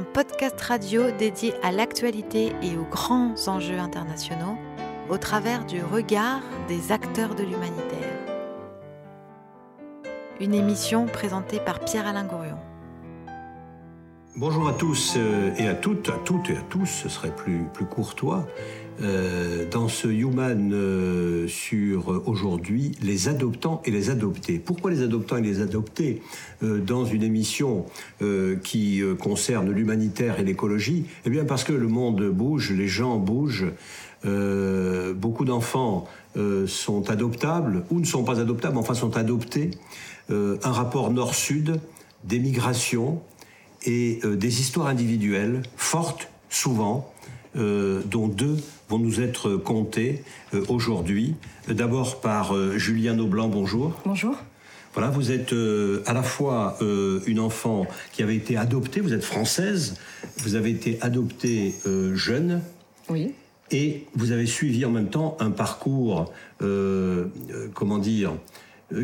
Un podcast radio dédié à l'actualité et aux grands enjeux internationaux au travers du regard des acteurs de l'humanitaire. Une émission présentée par Pierre-Alain Gourion. Bonjour à tous euh, et à toutes, à toutes et à tous, ce serait plus, plus courtois, euh, dans ce Human euh, sur aujourd'hui les adoptants et les adoptés. Pourquoi les adoptants et les adoptés dans une émission qui concerne l'humanitaire et l'écologie? Eh bien parce que le monde bouge, les gens bougent, beaucoup d'enfants sont adoptables ou ne sont pas adoptables, enfin sont adoptés. un rapport nord-sud, des migrations, et euh, des histoires individuelles fortes, souvent, euh, dont deux vont nous être contées euh, aujourd'hui. D'abord par Julien Aublanc, bonjour. Bonjour. Voilà, vous êtes à la fois une enfant qui avait été adoptée, vous êtes française, vous avez été adoptée jeune. Oui. Et vous avez suivi en même temps un parcours, comment dire, euh,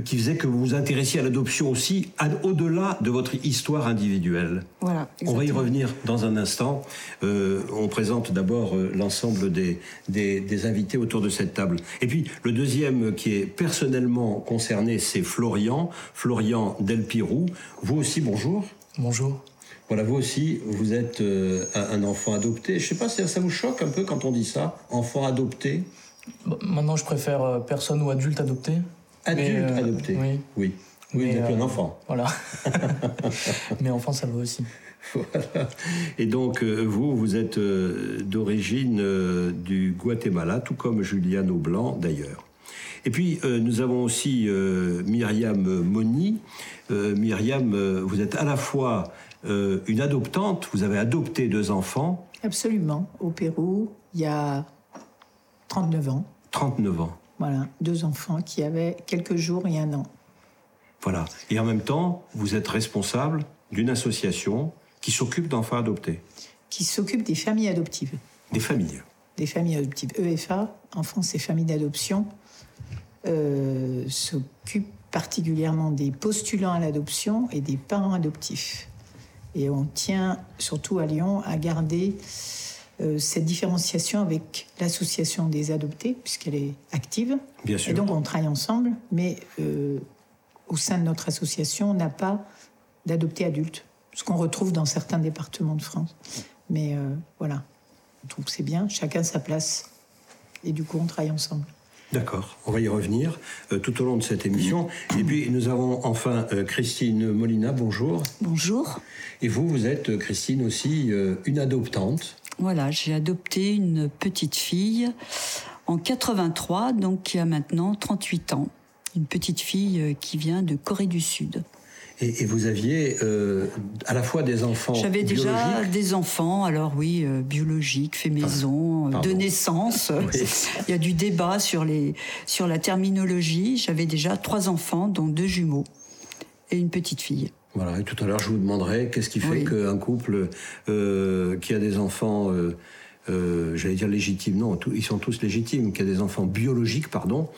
qui faisait que vous vous intéressiez à l'adoption aussi au-delà de votre histoire individuelle. Voilà. On va y revenir dans un instant. Euh, on présente d'abord euh, l'ensemble des, des, invités autour de cette table. Et puis le deuxième qui est personnellement concerné, c'est Florian, Florian Delpirou. Vous aussi, bonjour. Bonjour. Voilà, vous aussi, vous êtes un enfant adopté. Je sais pas, ça vous choque un peu quand on dit ça, enfant adopté? Maintenant, je préfère personne ou adulte adopté. Adulte euh, adopté Oui. Oui, oui êtes un euh, enfant. Voilà. Mais enfant, ça va aussi. Voilà. Et donc, euh, vous, vous êtes d'origine du Guatemala, tout comme Juliane Aublanc d'ailleurs. Et puis, nous avons aussi Myriam Moni. Myriam, vous êtes à la fois une adoptante, vous avez adopté deux enfants. Absolument, au Pérou, il y a 39 ans. 39 ans. Voilà, deux enfants qui avaient quelques jours et un an. Voilà. Et en même temps, vous êtes responsable d'une association qui s'occupe d'enfants adoptés. Qui s'occupe des familles adoptives. Des familles. Des familles adoptives. EFA, France et Familles d'adoption, euh, s'occupe particulièrement des postulants à l'adoption et des parents adoptifs. Et on tient, surtout à Lyon, à garder cette différenciation avec l'association des adoptés, puisqu'elle est active. Bien sûr. Et donc on travaille ensemble, mais euh, au sein de notre association, on n'a pas d'adoptés adultes, ce qu'on retrouve dans certains départements de France. Mais euh, voilà, on trouve que c'est bien, chacun sa place. Et du coup, on travaille ensemble. D'accord, on va y revenir tout au long de cette émission. Et puis nous avons enfin Christine Molina, bonjour. Bonjour. Et vous, vous êtes, Christine, aussi une adoptante. Voilà, j'ai adopté une petite fille en 83, donc qui a maintenant 38 ans. Une petite fille euh, qui vient de Corée du Sud. Et, vous aviez euh, à la fois des enfants J'avais déjà des enfants, alors oui, euh, biologiques, fait maison, de naissance. Il y a du débat sur, les, sur la terminologie. J'avais déjà trois enfants, dont deux jumeaux et une petite fille. Voilà, et tout à l'heure, je vous demanderai qu'est-ce qui fait qu'un couple euh, qui a des enfants, euh, euh, j'allais dire légitimes, non, ils sont tous légitimes, qui a des enfants biologiques, pardon,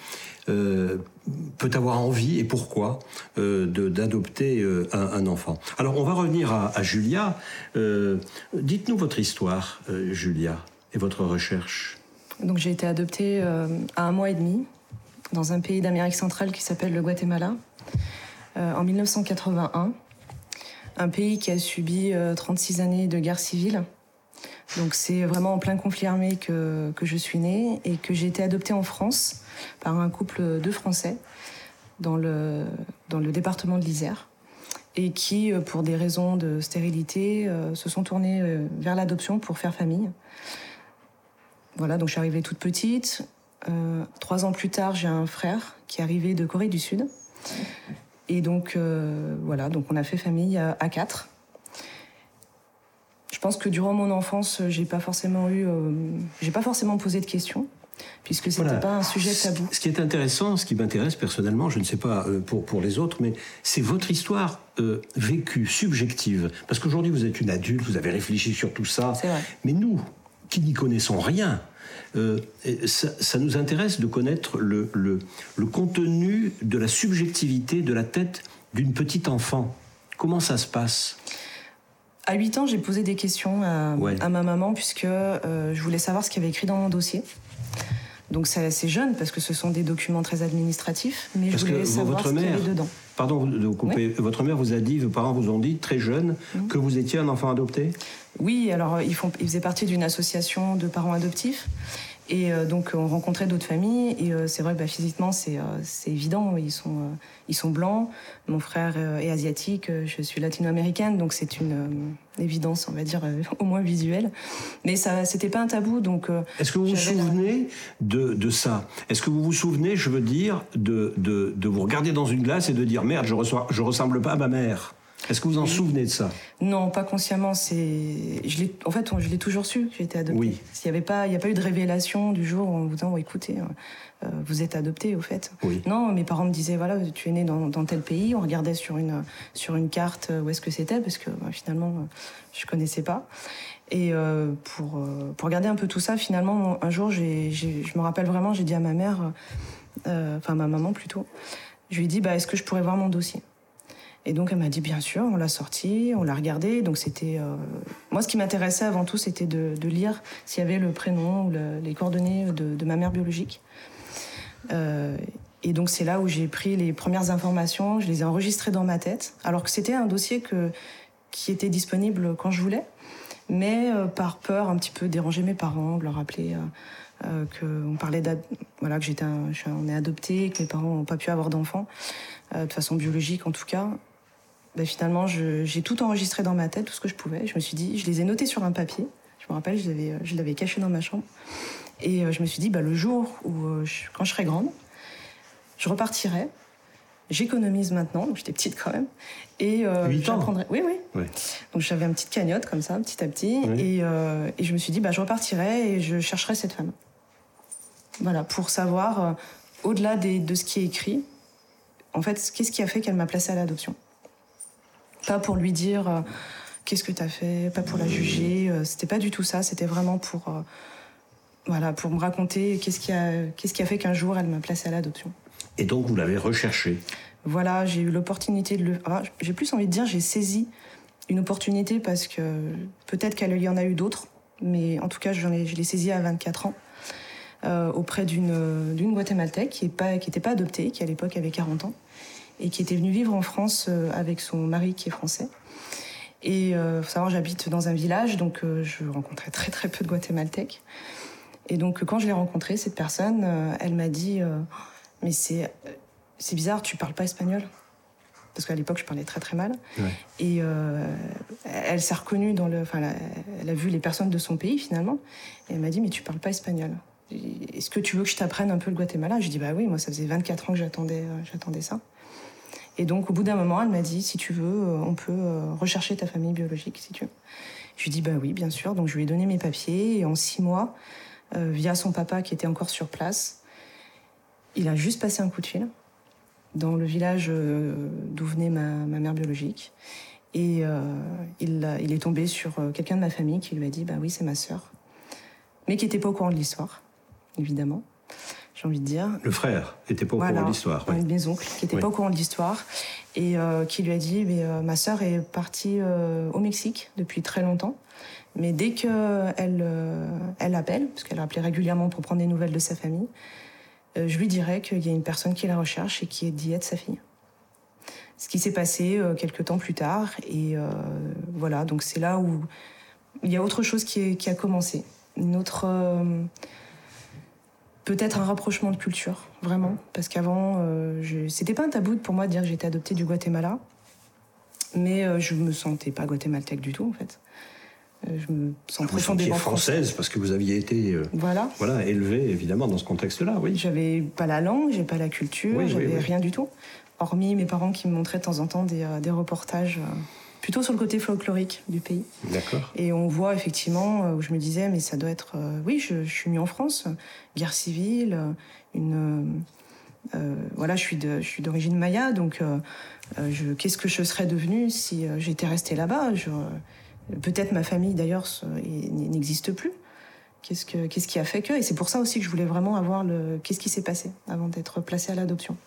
peut avoir envie et pourquoi d'adopter un, enfant. Alors, on va revenir à, à Julia. Dites-nous votre histoire, Julia, et votre recherche. Donc, j'ai été adoptée à un mois et demi dans un pays d'Amérique centrale qui s'appelle le Guatemala. en 1981 un pays qui a subi 36 euh, années de guerre civile. Donc c'est vraiment en plein conflit armé que, je suis née et que j'ai été adoptée en France par un couple de Français dans le, dans le département de l'Isère et qui, euh, pour des raisons de stérilité, euh, se sont tournés vers l'adoption pour faire famille. Voilà, donc je suis arrivée toute petite. trois ans plus tard, j'ai un frère qui est arrivé de Corée du Sud et donc, euh, voilà, donc on a fait famille à, quatre. Je pense que durant mon enfance, j'ai pas forcément eu, euh, j'ai pas forcément posé de questions, puisque c'était n'était pas un sujet tabou. Ce qui est intéressant, ce qui m'intéresse personnellement, je ne sais pas euh, pour, pour les autres, mais c'est votre histoire vécue, subjective. Parce qu'aujourd'hui, vous êtes une adulte, vous avez réfléchi sur tout ça. Vrai. Mais nous, qui n'y connaissons rien, euh, ça, nous intéresse de connaître le, le, contenu de la subjectivité de la tête d'une petite enfant. Comment ça se passe? À 8 ans, j'ai posé des questions à, ma maman puisque je voulais savoir ce qu'il y avait écrit dans mon dossier. Donc c'est assez jeune parce que ce sont des documents très administratifs, mais je voulais savoir ce qu'il y avait dedans. Pardon de vous couper. Votre mère vous a dit, vos parents vous ont dit très jeune que vous étiez un enfant adopté? Oui, alors ils, font, ils faisaient partie d'une association de parents adoptifs. Et euh, donc on rencontrait d'autres familles. Et euh, c'est vrai que bah, physiquement c'est euh, c'est évident. Ils sont ils sont blancs. Mon frère est asiatique. Je suis latino-américaine. Donc c'est une évidence on va dire au moins visuelle. Mais ça c'était pas un tabou. Donc est-ce que vous vous souvenez de, de ça? Est-ce que vous vous souvenez je veux dire de, de, de vous regarder dans une glace et de dire merde je reçois je ressemble pas à ma mère est-ce que vous en souvenez de ça? Non, pas consciemment. C'est, je l'ai, en fait, je l'ai toujours su que j'étais adoptée. Oui. Il n'y avait pas, il y a pas eu de révélation du jour en vous disant, écoutez, euh, euh, vous êtes adopté, au fait. Oui. Non, mes parents me disaient, voilà, tu es né dans, tel pays. On regardait sur une sur une carte où est-ce que c'était, parce que bah, finalement, je connaissais pas. Et euh, pour pour regarder un peu tout ça, finalement, un jour, j'ai, je me rappelle vraiment, j'ai dit à ma mère, enfin ma maman plutôt, je lui ai dit, bah, est-ce que je pourrais voir mon dossier? Et donc elle m'a dit bien sûr, on l'a sorti, on l'a regardé. Donc c'était euh, moi ce qui m'intéressait avant tout, c'était de, lire s'il y avait le prénom ou les coordonnées de, ma mère biologique. Euh, et donc c'est là où j'ai pris les premières informations, je les ai enregistrées dans ma tête, alors que c'était un dossier que, qui était disponible quand je voulais, mais euh, par peur un petit peu déranger mes parents, de leur rappeler qu'on parlait voilà que j'étais on est adopté, que mes parents n'ont pas pu avoir d'enfants de façon biologique en tout cas. Bah, finalement, j'ai tout enregistré dans ma tête, tout ce que je pouvais. Je me suis dit, je les ai notés sur un papier. Je me rappelle, je l'avais caché dans ma chambre. Et euh, je me suis dit, bah, le jour où, euh, quand je serai grande, je repartirai. J'économise maintenant, donc j'étais petite quand même. Et euh, j'apprendrai. Oui, oui, Donc j'avais une petite cagnotte comme ça, petit à petit. Et, euh, et, je me suis dit, bah, je repartirai et je chercherai cette femme. Voilà, pour savoir, au-delà de ce qui est écrit, en fait, qu'est-ce qui a fait qu'elle m'a placée à l'adoption pas pour lui dire euh, qu'est-ce que tu as fait, pas pour la juger. Euh, c'était pas du tout ça. C'était vraiment pour, euh, voilà, pour me raconter qu'est-ce qui a, qu'est-ce qui a fait qu'un jour elle m'a placée à l'adoption. Et donc vous l'avez recherché. Voilà, j'ai eu l'opportunité de le. Ah, j'ai plus envie de dire j'ai saisi une opportunité parce que peut-être qu'il y en a eu d'autres, mais en tout cas j'en ai, je l'ai saisi à 24 ans. auprès d'une, d'une Guatémaltèque qui n'était pas, pas adoptée, qui à l'époque avait 40 ans et qui était venue vivre en France euh, avec son mari qui est français. Et euh, faut savoir, j'habite dans un village, donc euh, je rencontrais très très peu de Guatémaltèques. Et donc quand je l'ai rencontrée, cette personne, elle m'a dit mais c'est c'est bizarre, tu parles pas espagnol parce qu'à l'époque je parlais très très mal. Et elle s'est reconnue dans le, enfin, elle a vu les personnes de son pays finalement. Et elle m'a dit mais tu parles pas espagnol. Est-ce que tu veux que je t'apprenne un peu le Guatemala? Je dis bah oui, moi ça faisait 24 ans que j'attendais, j'attendais ça. Et donc, au bout d'un moment, elle m'a dit si tu veux, euh, on peut euh, rechercher ta famille biologique, si tu veux. Je lui ai dit bah oui, bien sûr. Donc, je lui ai donné mes papiers et en six mois, euh, via son papa qui était encore sur place, il a juste passé un coup de fil dans le village d'où venait ma, mère biologique. Et il, il, est tombé sur quelqu'un de ma famille qui lui a dit bah oui, c'est ma sœur, mais qui n'était pas au courant de l'histoire, évidemment j'ai envie de dire. Le frère n'était pas au courant de l'histoire. Oui. Mes oncles qui n'étaient pas au courant de l'histoire et euh, qui lui a dit mais, euh, ma sœur est partie euh, au Mexique depuis très longtemps. Mais dès qu'elle elle appelle, parce qu'elle appelait régulièrement pour prendre des nouvelles de sa famille, je lui dirais qu'il y a une personne qui la recherche et qui est dit être sa fille. Ce qui s'est passé quelques temps plus tard. Et voilà, donc c'est là où il y a autre chose qui, qui a commencé. Une autre peut-être un rapprochement de culture, vraiment. Parce qu'avant, euh, c'était pas un tabou pour moi de dire que j'étais adoptée du Guatemala. Mais euh, je me sentais pas guatémaltèque du tout, en fait. Euh, je me sens ah, profondément française parce que vous aviez été voilà. voilà élevée évidemment dans ce contexte-là, oui. J'avais pas la langue, j'ai pas la culture, j'avais rien du tout. Hormis mes parents qui me montraient de temps en temps des, des reportages plutôt sur le côté folklorique du pays. D'accord. Et on voit effectivement euh, où je me disais, mais ça doit être. Euh, oui, je, suis née en France, guerre civile, une. Euh, voilà, je suis de, je suis d'origine maya, donc qu'est-ce que je serais devenue si j'étais restée là-bas? Peut-être ma famille d'ailleurs n'existe plus. Qu'est-ce, qu'est-ce qui a fait que? Et c'est pour ça aussi que je voulais vraiment avoir le. Qu'est-ce qui s'est passé avant d'être placée à l'adoption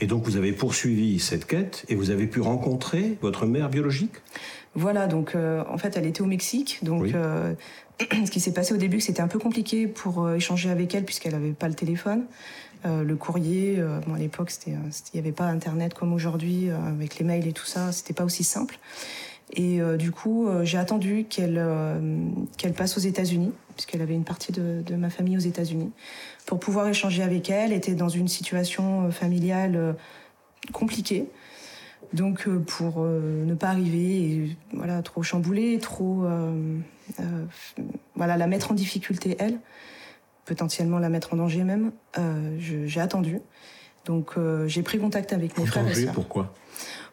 Et donc vous avez poursuivi cette quête et vous avez pu rencontrer votre mère biologique? Voilà, donc en fait elle était au Mexique, donc ce qui s'est passé au début, c'était un peu compliqué pour échanger avec elle puisqu'elle n'avait pas le téléphone. le courrier, bon, à l'époque, il n'y avait pas Internet comme aujourd'hui, avec les mails et tout ça, c'était pas aussi simple. Et euh, du coup, euh, j'ai attendu qu'elle euh, qu'elle passe aux États-Unis, puisqu'elle avait une partie de, de ma famille aux États-Unis, pour pouvoir échanger avec elle. Était dans une situation familiale compliquée. Donc pour ne pas arriver et, voilà trop chamboulée, trop voilà la mettre en difficulté elle, potentiellement la mettre en danger même, j'ai attendu. Donc j'ai pris contact avec mes frères et sœurs. Pourquoi?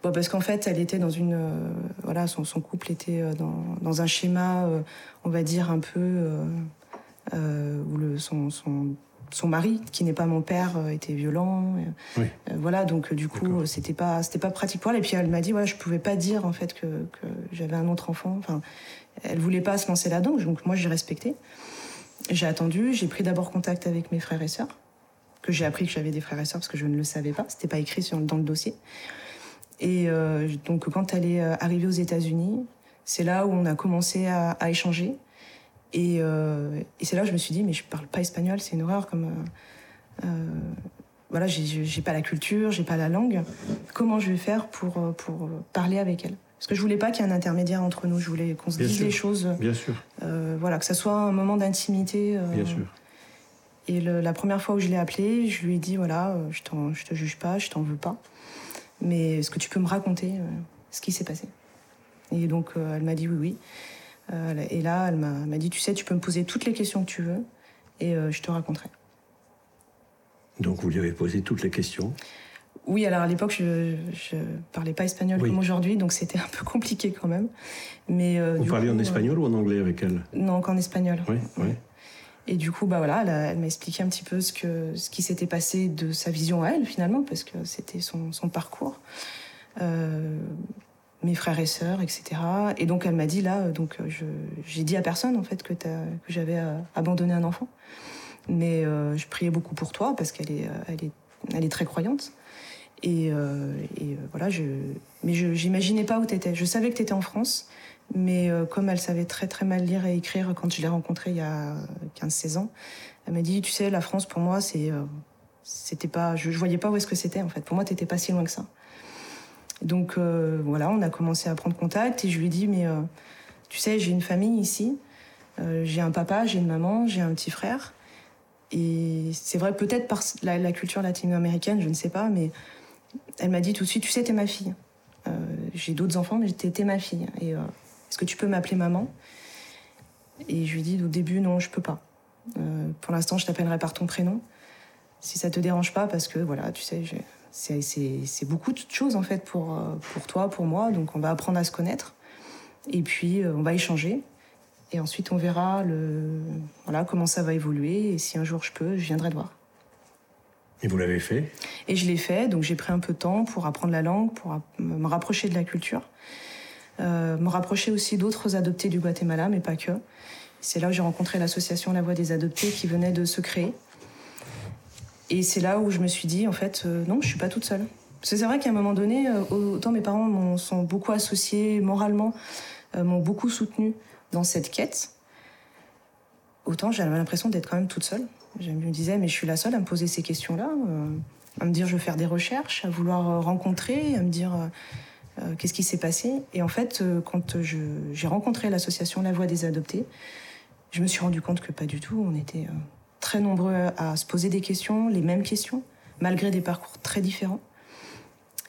Parce qu'en fait, elle était dans une, euh, voilà, son, son, couple était euh, dans, dans, un schéma, euh, on va dire un peu où le, son, son, son mari, qui n'est pas mon père, était violent. Oui. voilà, donc du coup, c'était pas, c'était pas pratique pour elle. Et puis elle m'a dit, ouais, je pouvais pas dire en fait que, que j'avais un autre enfant. Enfin, elle voulait pas se lancer là-dedans, donc moi j'ai respecté. J'ai attendu, j'ai pris d'abord contact avec mes frères et sœurs, que j'ai appris que j'avais des frères et sœurs parce que je ne le savais pas, c'était pas écrit sur, dans le dossier. Et euh, donc quand elle est euh, arrivée aux États-Unis, c'est là où on a commencé à, échanger. Euh, et, c'est là où je me suis dit, mais je parle pas espagnol, c'est une horreur. Comme voilà, j'ai pas la culture, j'ai pas la langue. Comment je vais faire pour pour parler avec elle? Parce que je voulais pas qu'il y ait un intermédiaire entre nous. Je voulais qu'on se dise les choses. Bien sûr. voilà, que ça soit un moment d'intimité. Bien sûr. Et la première fois où je l'ai appelée, je lui ai dit voilà, je, je te juge pas, je t'en veux pas. Mais est-ce que tu peux me raconter euh, ce qui s'est passé? Et donc, euh, elle m'a dit oui, oui. Euh, et là, elle m'a dit, tu sais, tu peux me poser toutes les questions que tu veux et je te raconterai. Donc, vous lui avez posé toutes les questions? Oui, alors à l'époque, je, je parlais pas espagnol comme aujourd'hui, donc c'était un peu compliqué quand même. Mais vous parliez en espagnol ou en anglais avec elle? Non, qu'en espagnol. Oui, oui. Et du coup, bah voilà, elle, m'a expliqué un petit peu ce, que, ce qui s'était passé de sa vision à elle, finalement, parce que c'était son, son, parcours. Euh, mes frères et sœurs, etc. Et donc, elle m'a dit là, donc j'ai dit à personne, en fait, que, j'avais euh, abandonné un enfant. Mais euh, je priais beaucoup pour toi, parce qu'elle est, très croyante. Et, voilà, je, mais je n'imaginais pas où tu étais. Je savais que tu étais en France. Mais euh, comme elle savait très très mal lire et écrire quand je l'ai rencontrée il y a 15-16 ans, elle m'a dit, tu sais, la France pour moi, euh, c'était pas, je, je, voyais pas où est-ce que c'était en fait. Pour moi, t'étais pas si loin que ça. Donc euh, voilà, on a commencé à prendre contact et je lui ai dit, mais tu sais, j'ai une famille ici, j'ai un papa, j'ai une maman, j'ai un petit frère. Et c'est vrai, peut-être par la, culture latino-américaine, je ne sais pas, mais elle m'a dit tout de suite, tu sais, t'es ma fille. j'ai d'autres enfants, mais t'es ma fille. Et est-ce que tu peux m'appeler maman? Et je lui dis au début, non, je peux pas. Euh, pour l'instant, je t'appellerai par ton prénom. Si ça te dérange pas, parce que voilà, tu sais, c'est beaucoup de choses en fait pour, euh, pour toi, pour moi. Donc on va apprendre à se connaître. Et puis euh, on va échanger. Et ensuite on verra le, voilà, comment ça va évoluer. Et si un jour je peux, je viendrai te voir. Et vous l'avez fait? Et je l'ai fait. Donc j'ai pris un peu de temps pour apprendre la langue, pour me rapprocher de la culture. Euh, me rapprocher aussi d'autres adoptés du Guatemala, mais pas que. C'est là où j'ai rencontré l'association La Voix des Adoptés qui venait de se créer. Et c'est là où je me suis dit, en fait, euh, non, je suis pas toute seule. c'est vrai qu'à un moment donné, euh, autant mes parents m'ont beaucoup associés moralement, m'ont beaucoup soutenu dans cette quête, autant j'avais l'impression d'être quand même toute seule. Je me disais, mais je suis la seule à me poser ces questions-là, à me dire, je veux faire des recherches, à vouloir rencontrer, à me dire euh, qu'est-ce qui s'est passé Et en fait, euh, quand j'ai rencontré l'association La Voix des Adoptés, je me suis rendu compte que pas du tout. On était euh, très nombreux à se poser des questions, les mêmes questions, malgré des parcours très différents.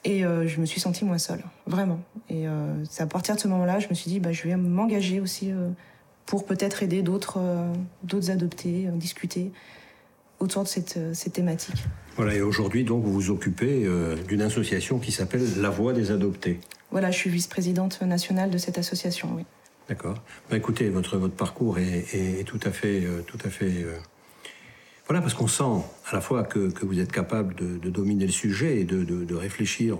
Et je me suis sentie moins seule, vraiment. Et c'est à partir de ce moment-là, je me suis dit, bah, je vais m'engager aussi pour peut-être aider d'autres d'autres adoptés, discuter autour de cette, cette thématique. Voilà, et aujourd'hui, donc, vous vous occupez euh, d'une association qui s'appelle La Voix des Adoptés. Voilà, je suis vice-présidente nationale de cette association, oui. D'accord. Bah, écoutez, votre, votre parcours est, tout à fait... Euh, tout à fait euh, Voilà, parce qu'on sent à la fois que, vous êtes capable de, dominer le sujet et de, réfléchir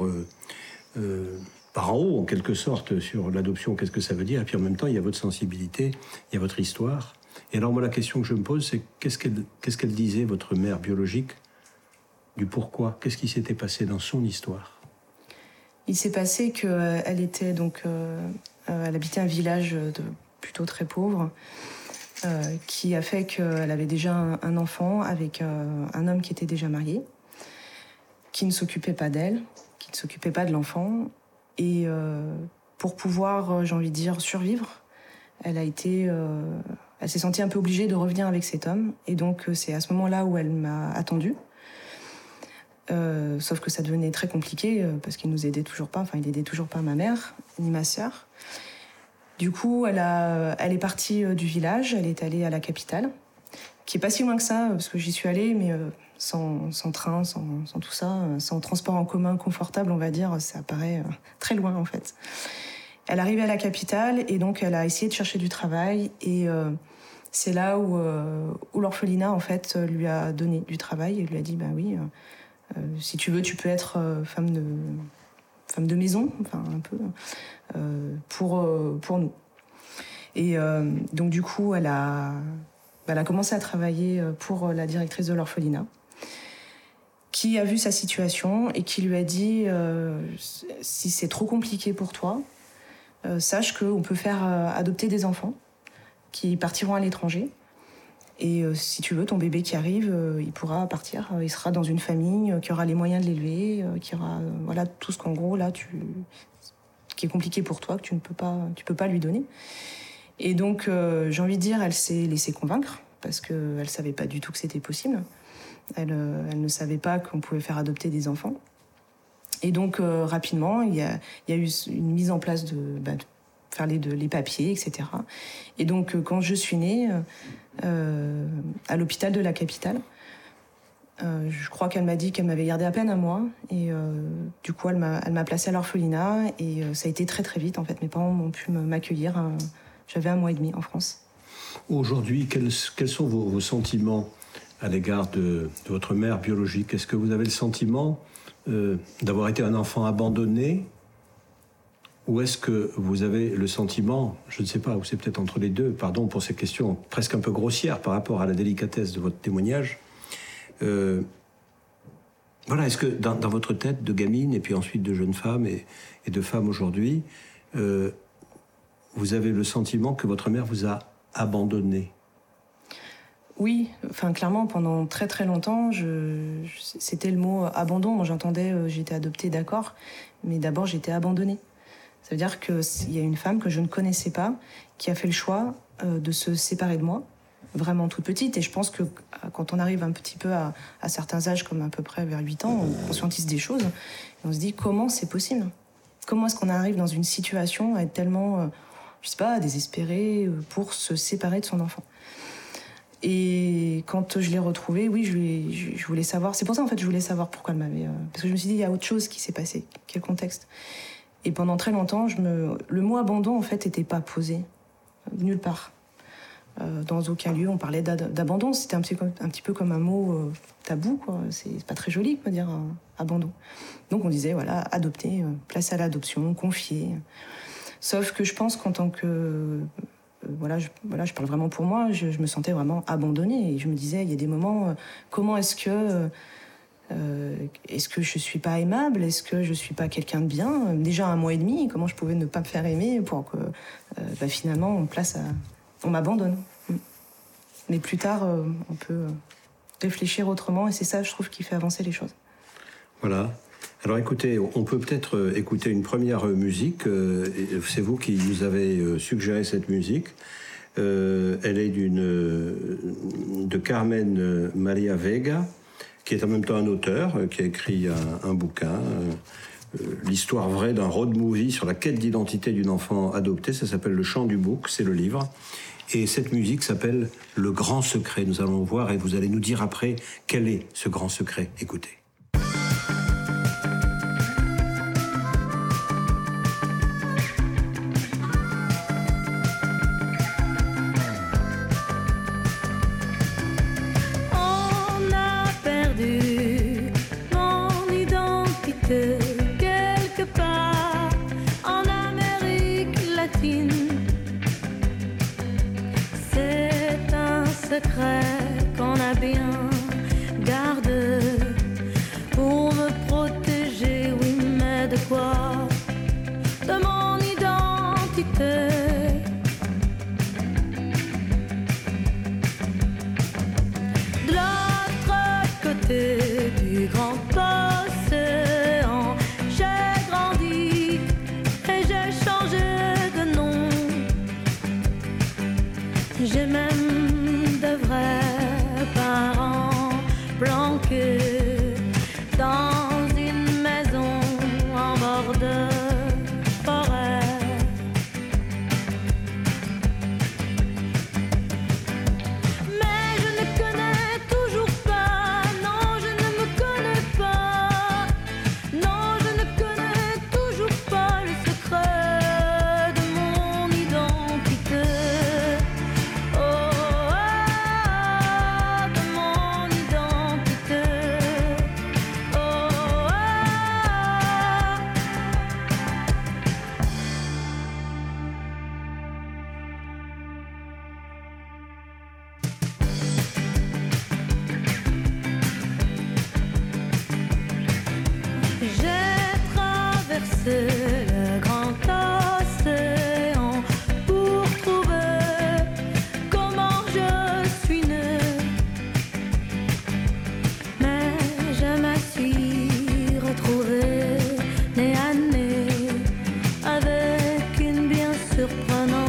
par en haut, en quelque sorte, sur l'adoption, qu'est-ce que ça veut dire, et puis en même temps, il y a votre sensibilité, il y a votre histoire. Et alors, moi, la question que je me pose, c'est qu'est-ce qu'elle disait, votre mère biologique, du pourquoi. Qu'est-ce qui s'était passé dans son histoire? Il s'est passé qu'elle était donc, elle habitait un village plutôt très pauvre. Qui a fait qu'elle avait déjà un, enfant avec un homme qui était déjà marié, qui ne s'occupait pas d'elle, qui ne s'occupait pas de l'enfant. Et pour pouvoir, j'ai envie de dire, survivre, elle a été, elle s'est sentie un peu obligée de revenir avec cet homme. Et donc, euh, c'est à ce moment-là où elle m'a attendue. Euh, sauf que ça devenait très compliqué euh, parce qu'il nous aidait toujours pas. Enfin, il aidait toujours pas ma mère ni ma sœur. Du coup, elle, a, elle est partie du village. Elle est allée à la capitale, qui est pas si loin que ça parce que j'y suis allée, mais sans, sans, train, sans, tout ça, sans transport en commun confortable, on va dire, ça paraît très loin en fait. Elle arrivait à la capitale et donc elle a essayé de chercher du travail et c'est là où, euh, l'orphelinat en fait lui a donné du travail et lui a dit bah oui, euh, euh, si tu veux, tu peux être femme de femme de maison, enfin un peu pour pour nous. Et donc du coup, elle a elle a commencé à travailler pour la directrice de l'orphelinat qui a vu sa situation et qui lui a dit si c'est trop compliqué pour toi, sache qu'on peut faire adopter des enfants qui partiront à l'étranger. Et euh, si tu veux, ton bébé qui arrive, euh, il pourra partir. Euh, il sera dans une famille qui aura les moyens de l'élever, qui aura voilà tout ce qu'en gros là tu qui est compliqué pour toi que tu ne peux pas tu peux pas lui donner. Et donc j'ai envie de dire, elle s'est laissée convaincre parce qu'elle ne savait pas du tout que c'était possible. Elle, elle, ne savait pas qu'on pouvait faire adopter des enfants. Et donc rapidement, il y, a, il y, a, eu une mise en place de, bah, faire les, les papiers, etc. Et donc, euh, quand je suis née euh, à l'hôpital de la capitale, euh, je crois qu'elle m'a dit qu'elle m'avait gardé à peine un mois. Et du coup, elle m'a placée à l'orphelinat. Et ça a été très, très vite. En fait, mes parents m'ont pu m'accueillir. J'avais un mois et demi en France. Aujourd'hui, quels, quels, sont vos, sentiments à l'égard de, votre mère biologique? Est-ce que vous avez le sentiment d'avoir été un enfant abandonné ou est-ce que vous avez le sentiment, je ne sais pas, ou c'est peut-être entre les deux, pardon pour ces questions presque un peu grossières par rapport à la délicatesse de votre témoignage, euh, voilà, est-ce que dans, votre tête de gamine et puis ensuite de jeune femme et, de femme aujourd'hui, euh, vous avez le sentiment que votre mère vous a abandonné? Oui, enfin clairement pendant très très longtemps, c'était le mot abandon. Moi j'entendais euh, j'étais adoptée, d'accord, mais d'abord j'étais abandonnée. Ça veut dire qu'il y a une femme que je ne connaissais pas qui a fait le choix euh, de se séparer de moi, vraiment toute petite. Et je pense que euh, quand on arrive un petit peu à, certains âges, comme à peu près vers 8 ans, on conscientise des choses. Et on se dit comment c'est possible? Comment est-ce qu'on arrive dans une situation à être tellement, euh, je sais pas, désespéré pour se séparer de son enfant? Et quand je l'ai retrouvée, oui, je, je, voulais savoir. C'est pour ça, en fait, je voulais savoir pourquoi elle m'avait. parce que je me suis dit, il y a autre chose qui s'est passé. Quel contexte? Et pendant très longtemps, le mot abandon, en fait, n'était pas posé. Nulle part. Euh, dans aucun lieu, on parlait d'abandon. C'était un, petit peu comme un mot euh, tabou, quoi. C'est pas très joli, quoi, dire euh, abandon. Donc on disait, voilà, adopter, place à l'adoption, confier. Sauf que je pense qu'en tant que. voilà, je, voilà, je parle vraiment pour moi, je, me sentais vraiment abandonnée. Et je me disais, il y a des moments, comment est-ce que euh, est-ce que je suis pas aimable? Est-ce que je suis pas quelqu'un de bien? Déjà un mois et demi, comment je pouvais ne pas me faire aimer pour que euh, bah, finalement on place on m'abandonne? Mm. Mais plus tard, euh, on peut réfléchir autrement et c'est ça, je trouve, qui fait avancer les choses. Voilà. Alors écoutez, on peut peut-être écouter une première musique. C'est vous qui nous avez suggéré cette musique. elle est d'une de Carmen Maria Vega qui est en même temps un auteur, euh, qui a écrit un, bouquin, euh, euh, l'histoire vraie d'un road movie sur la quête d'identité d'une enfant adoptée. Ça s'appelle Le chant du bouc, c'est le livre. Et cette musique s'appelle Le grand secret. Nous allons voir et vous allez nous dire après quel est ce grand secret. Écoutez.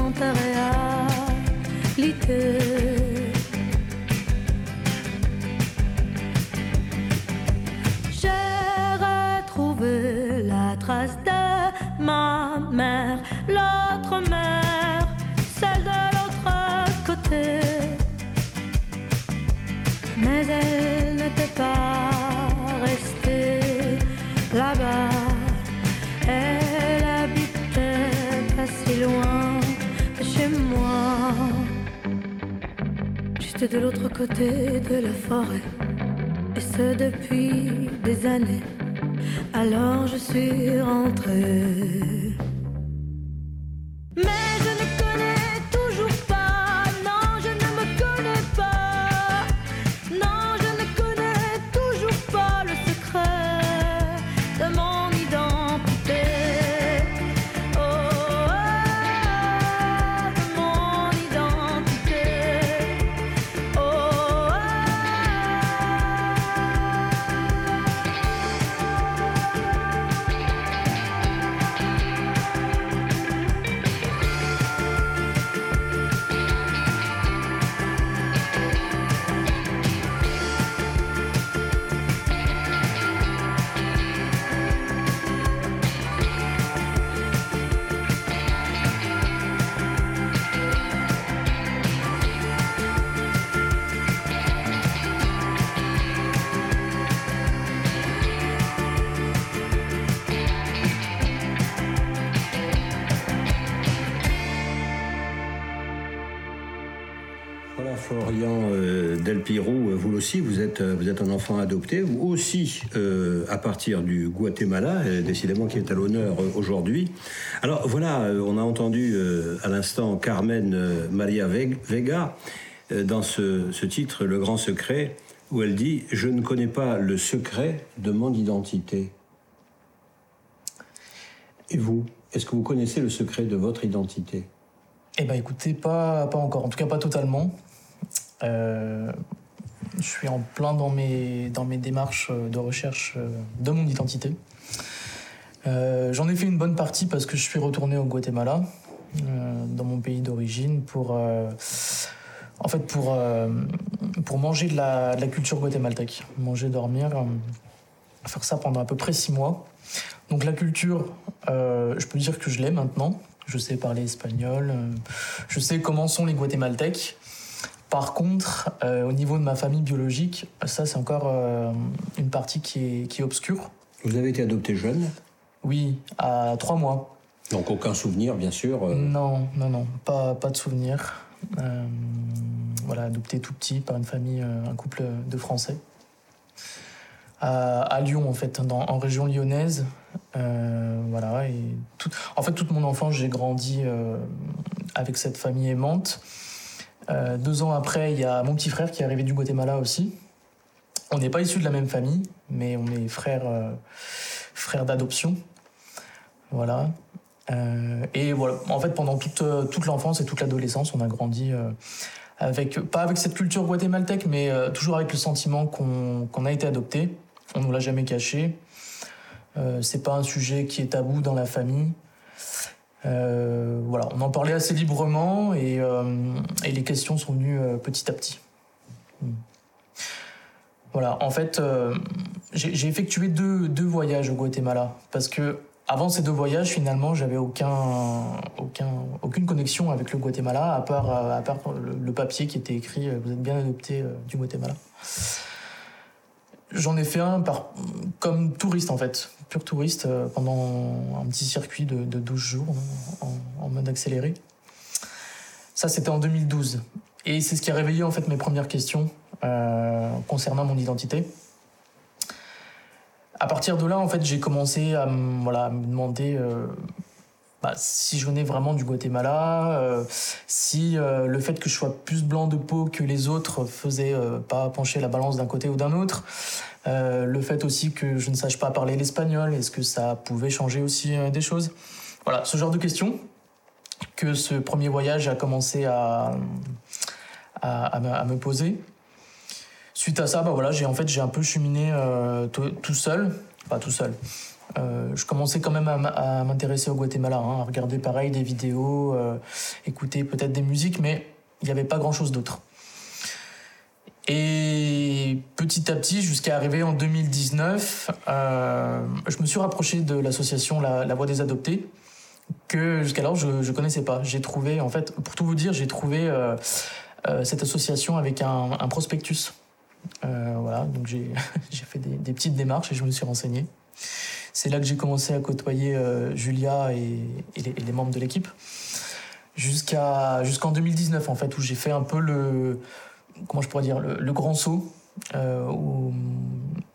dans ta rêve. De l'autre côté de la forêt, et ce depuis des années. Alors je suis rentrée. Euh, Del Piro, euh, vous aussi, vous êtes, euh, vous êtes un enfant adopté, aussi à partir du Guatemala, décidément qui est à l'honneur aujourd'hui. Alors voilà, on a entendu à l'instant Carmen Maria Ve- Vega dans ce, ce titre, Le Grand Secret, où elle dit Je ne connais pas le secret de mon identité. Et vous, est-ce que vous connaissez le secret de votre identité? Eh ben écoutez, pas, pas encore, en tout cas pas totalement. Euh, je suis en plein dans mes, dans mes démarches de recherche euh, de mon identité. Euh, J'en ai fait une bonne partie parce que je suis retourné au Guatemala, dans mon pays d'origine, pour, en fait pour, pour manger de la, de la culture guatémaltèque. Manger, dormir, faire ça pendant à peu près six mois. Donc la culture, je peux dire que je l'ai maintenant. Je sais parler espagnol, je sais comment sont les Guatémaltèques. Par contre, euh, au niveau de ma famille biologique, ça c'est encore euh, une partie qui est, qui est obscure. Vous avez été adopté jeune, Oui, à trois mois. donc aucun souvenir, bien sûr. euh, Non, non, non, pas, pas de souvenir. Voilà, adopté tout petit par une famille, un couple de Français. À, à Lyon, en fait, dans, en région lyonnaise. Voilà, et tout, en fait, toute mon enfance, j'ai grandi avec cette famille aimante. Euh, deux ans après, il y a mon petit frère qui est arrivé du Guatemala aussi. On n'est pas issus de la même famille, mais on est frères, euh, frères d'adoption. Voilà. Euh, et voilà, en fait, pendant toute, toute l'enfance et toute l'adolescence, on a grandi avec, pas avec cette culture guatémaltèque, mais toujours avec le sentiment qu'on qu'on a été adopté. On ne nous l'a jamais caché. C'est pas un sujet qui est tabou dans la famille. Euh, voilà, on en parlait assez librement et, euh, les questions sont venues euh, petit à petit. Hmm. Voilà, en fait, j'ai effectué deux, voyages au Guatemala parce que avant ces deux voyages, finalement, j'avais aucun, aucun, aucune connexion avec le Guatemala à part, le, papier qui était écrit Vous êtes bien adopté du Guatemala. J'en ai fait un par, comme touriste en fait, pur touriste, euh, pendant un petit circuit de, de 12 jours en, en mode accéléré. Ça, c'était en 2012. Et c'est ce qui a réveillé en fait mes premières questions euh, concernant mon identité. À partir de là, en fait, j'ai commencé à, voilà, à me demander euh, bah, si je venais vraiment du Guatemala, euh, si euh, le fait que je sois plus blanc de peau que les autres faisait euh, pas pencher la balance d'un côté ou d'un autre. Le fait aussi que je ne sache pas parler l'espagnol, est-ce que ça pouvait changer aussi des choses? Voilà, ce genre de questions que ce premier voyage a commencé à, à, me- poser. Suite à ça, bah voilà, j'ai en fait j'ai un peu cheminé tout seul, pas tout seul. Euh, je commençais quand même à, m'intéresser au Guatemala, hein, à regarder pareil des vidéos, euh, écouter peut-être des musiques, mais il n'y avait pas grand-chose d'autre. Et petit à petit, jusqu'à arriver en 2019, euh, je me suis rapproché de l'association La, Voix des Adoptés, que jusqu'alors je ne connaissais pas. J'ai trouvé, en fait, pour tout vous dire, j'ai trouvé cette association avec un, prospectus. Voilà, donc j'ai fait des petites démarches et je me suis renseigné. C'est là que j'ai commencé à côtoyer euh, Julia et, et les, et les membres de l'équipe. Jusqu'à jusqu'en 2019, en fait, où j'ai fait un peu le, comment je pourrais dire, le, grand saut. Euh,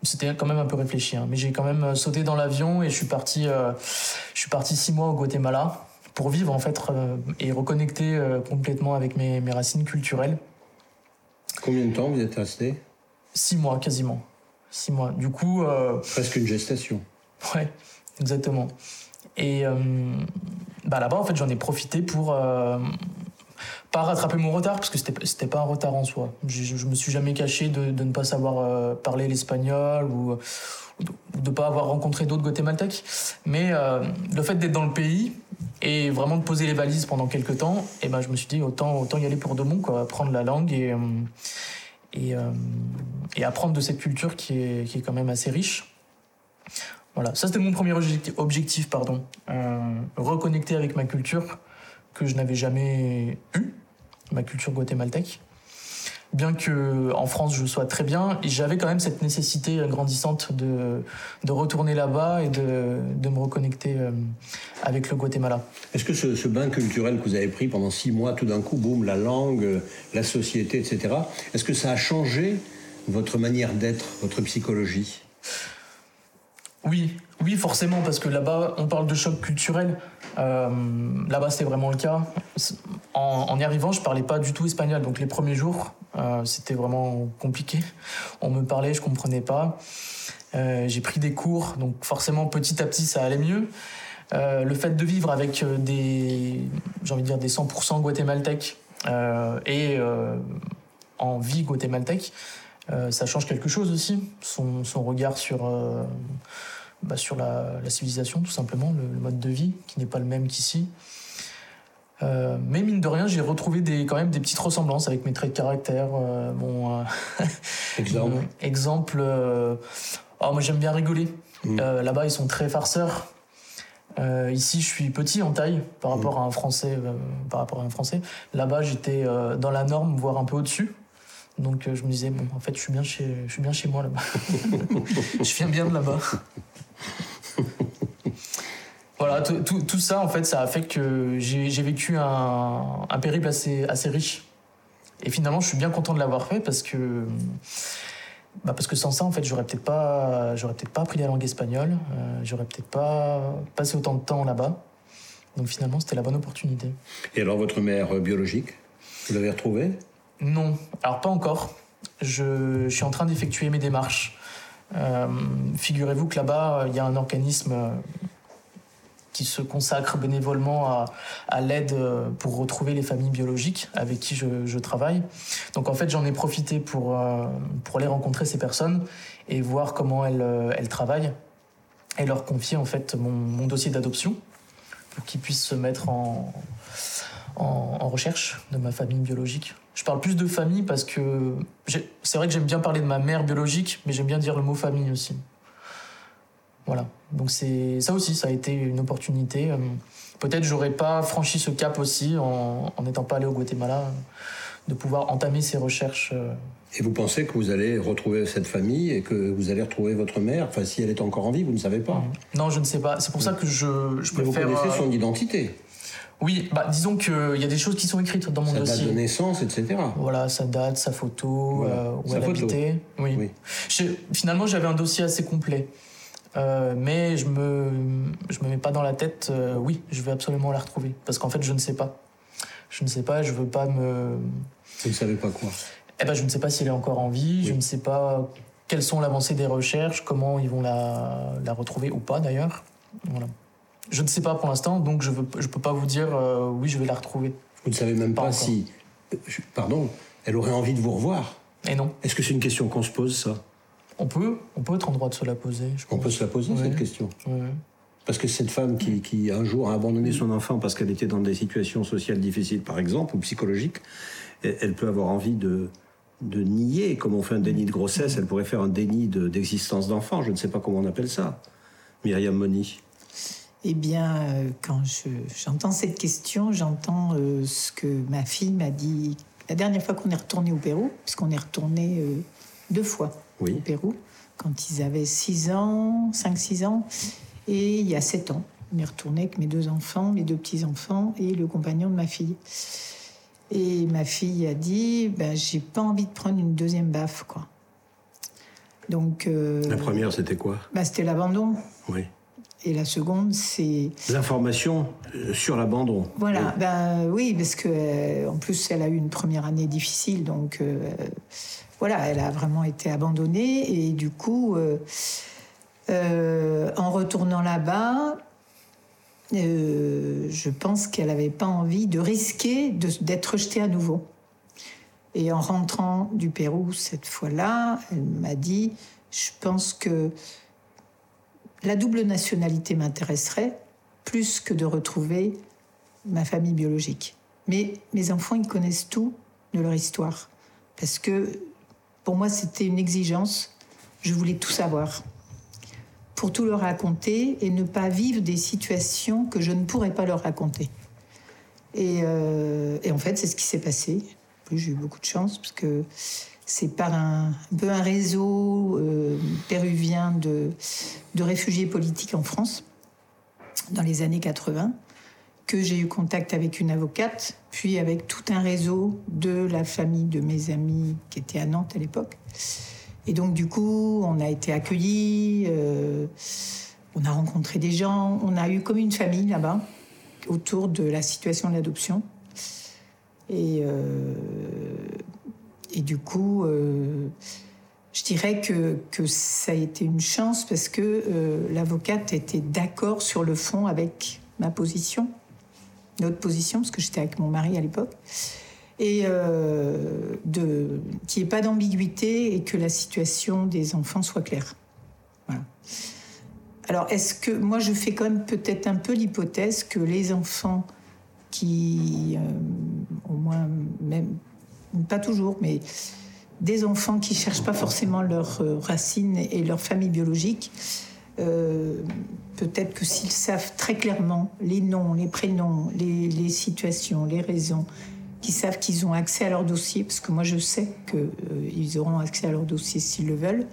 c'était quand même un peu réfléchi, hein. mais j'ai quand même sauté dans l'avion et je suis parti, je suis parti six mois au Guatemala pour vivre en fait et reconnecter complètement avec mes, mes, racines culturelles. Combien de temps vous êtes resté? Six mois quasiment. Six mois. Du coup. Presque une gestation. Ouais, exactement. Et bah là-bas, en fait, j'en ai profité pour pas rattraper mon retard parce que c'était pas un retard en soi. Je, je, me suis jamais caché de, ne pas savoir euh, parler l'espagnol ou, de ne pas avoir rencontré d'autres guatémaltèques. Mais euh, le fait d'être dans le pays et vraiment de poser les valises pendant quelques temps, et eh ben je me suis dit autant autant y aller pour de bon quoi, apprendre la langue et euh, et, et apprendre de cette culture qui est qui est quand même assez riche. Voilà, ça c'était mon premier objectif, pardon, reconnecter avec ma culture que je n'avais jamais eu ma culture guatémaltèque. Bien que en France je sois très bien, j'avais quand même cette nécessité grandissante de, retourner là-bas et de, de, me reconnecter euh, avec le Guatemala. Est-ce que ce, bain culturel que vous avez pris pendant six mois, tout d'un coup, boum, la langue, la société, etc., est-ce que ça a changé votre manière d'être, votre psychologie? Oui, oui, forcément, parce que là-bas, on parle de choc culturel. Euh, là-bas, c'était vraiment le cas. En, y arrivant, je parlais pas du tout espagnol. Donc les premiers jours, euh, c'était vraiment compliqué. On me parlait, je comprenais pas. Euh, j'ai pris des cours, donc forcément, petit à petit, ça allait mieux. le fait de vivre avec des, j'ai envie de dire, des 100% guatémaltèques et en vie guatémaltèque, ça change quelque chose aussi. Son, son regard sur bah, sur la, civilisation, tout simplement, le, mode de vie, qui n'est pas le même qu'ici. Euh, mais mine de rien, j'ai retrouvé des, quand même des petites ressemblances avec mes traits de caractère. Euh, bon, euh, exemple. exemple. oh, moi, j'aime bien rigoler. Mm. Là-bas, ils sont très farceurs. ici, je suis petit en taille par rapport mm. à un Français. par rapport à un Français. Là-bas, j'étais dans la norme, voire un peu au-dessus. Donc je me disais bon, en fait, je suis bien chez, je suis bien chez moi là-bas. je viens bien de là-bas. voilà, tout, tout, ça, en fait, ça a fait que j'ai vécu un, un, périple assez, assez riche. Et finalement, je suis bien content de l'avoir fait parce que, bah parce que sans ça, en fait, j'aurais peut-être pas, j'aurais peut-être pas appris la langue espagnole, euh, j'aurais peut-être pas passé autant de temps là-bas. Donc finalement, c'était la bonne opportunité. Et alors, votre mère biologique, vous l'avez retrouvée? Non, alors pas encore. Je, suis en train d'effectuer mes démarches. Euh, figurez-vous que là-bas, il y a un organisme euh, qui se consacre bénévolement à, l'aide euh, pour retrouver les familles biologiques avec qui je, travaille. Donc en fait, j'en ai profité pour, pour aller rencontrer ces personnes et voir comment elles, travaillent et leur confier en fait mon, dossier d'adoption pour qu'ils puissent se mettre en, recherche de ma famille biologique. Je parle plus de famille parce que c'est vrai que j'aime bien parler de ma mère biologique, mais j'aime bien dire le mot famille aussi. Voilà. Donc c'est ça aussi, ça a été une opportunité. Euh, peut-être j'aurais pas franchi ce cap aussi en n'étant pas allé au Guatemala, de pouvoir entamer ces recherches. Euh. Et vous pensez que vous allez retrouver cette famille et que vous allez retrouver votre mère? Enfin, si elle est encore en vie, vous ne savez pas. Non, je ne sais pas. C'est pour ça que je, je préfère. vous connaissez son identité oui, bah, disons qu'il y a des choses qui sont écrites dans mon dossier. Sa date de naissance, etc. Voilà, sa date, sa photo, euh, où elle habitait. Oui. finalement, j'avais un dossier assez complet. Euh, mais je me, je me mets pas dans la tête, euh, oui, je vais absolument la retrouver. Parce qu'en fait, je ne sais pas. Je ne sais pas, je veux pas me. Vous ne savez pas quoi? Eh ben, je ne sais pas si elle est encore en vie, je ne sais pas quelles sont l'avancée des recherches, comment ils vont la, la retrouver ou pas d'ailleurs. Voilà. Je ne sais pas pour l'instant, donc je ne je peux pas vous dire euh, oui, je vais la retrouver. Vous ne savez même pas, si, euh, pardon, elle aurait envie de vous revoir. Et non. Est-ce que c'est une question qu'on se pose, ça? On peut, on peut être en droit de se la poser. on peut se la poser, cette question Parce que cette femme qui, qui, un jour a abandonné son enfant parce qu'elle était dans des situations sociales difficiles, par exemple, ou psychologiques, elle peut avoir envie de, de nier, comme on fait un déni de grossesse, elle pourrait faire un déni d'existence d'enfant, je ne sais pas comment on appelle ça. Myriam Moni. Eh bien, euh, quand j'entends cette question, j'entends euh, ce que ma fille m'a dit la dernière fois qu'on est retourné au Pérou, puisqu'on est retourné euh, deux fois au Pérou, quand ils avaient 6 ans, 5-6 ans, et il y a 7 ans. On est retourné avec mes deux enfants, mes deux petits-enfants et le compagnon de ma fille. Et ma fille a dit, ben, j'ai pas envie de prendre une deuxième baffe, quoi. Donc. euh, La première, c'était quoi? bah, c'était l'abandon. Oui. Et la seconde, c'est. L'information euh, sur l'abandon. Voilà, ben oui, parce que euh, en plus, elle a eu une première année difficile, donc euh, voilà, elle a vraiment été abandonnée. Et du coup, euh, en retournant là-bas, je pense qu'elle n'avait pas envie de risquer d'être rejetée à nouveau. Et en rentrant du Pérou cette fois-là, elle m'a dit, je pense que la double nationalité m'intéresserait plus que de retrouver ma famille biologique. Mais mes enfants, ils connaissent tout de leur histoire. Parce que pour moi, c'était une exigence. Je voulais tout savoir. Pour tout leur raconter et ne pas vivre des situations que je ne pourrais pas leur raconter. Et, euh, et en fait, c'est ce qui s'est passé. Plus, j'ai eu beaucoup de chance parce que c'est par un, peu un réseau euh, péruvien de, de réfugiés politiques en France dans les années 80 que j'ai eu contact avec une avocate, puis avec tout un réseau de la famille de mes amis qui étaient à Nantes à l'époque. Et donc du coup, on a été accueillis, euh, on a rencontré des gens, on a eu comme une famille là-bas autour de la situation de l'adoption. Et, euh, et du coup, euh, je dirais que, ça a été une chance parce que euh, l'avocate était d'accord sur le fond avec ma position, notre position, parce que j'étais avec mon mari à l'époque, et euh, qu'il n'y ait pas d'ambiguïté et que la situation des enfants soit claire. Alors, est-ce que moi, je fais quand même peut-être un peu l'hypothèse que les enfants qui, euh, au moins, même, pas toujours, mais des enfants qui cherchent pas forcément leurs euh, racines et leur famille biologique, euh, peut-être que s'ils savent très clairement les noms, les prénoms, les, situations, les raisons, qu'ils savent qu'ils ont accès à leur dossier, parce que moi je sais qu'ils auront accès à leur dossier s'ils le veulent,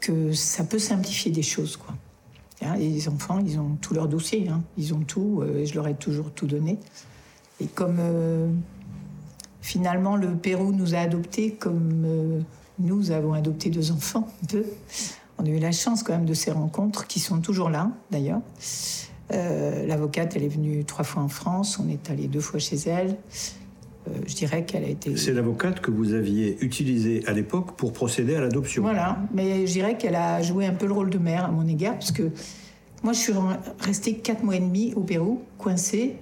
que ça peut simplifier des choses. Hein, les enfants, ils ont tout leur dossier, hein. ils ont tout, euh, et je leur ai toujours tout donné. Et comme euh, finalement le Pérou nous a adoptés, comme euh, nous avons adopté deux enfants, deux, on a eu la chance quand même de ces rencontres qui sont toujours là d'ailleurs. Euh, L'avocate, elle est venue trois fois en France, on est allé deux fois chez elle. Euh, je dirais qu'elle a été. C'est l'avocate que vous aviez utilisée à l'époque pour procéder à l'adoption. Voilà, mais je dirais qu'elle a joué un peu le rôle de mère à mon égard, parce que moi, je suis restée quatre mois et demi au Pérou, coincée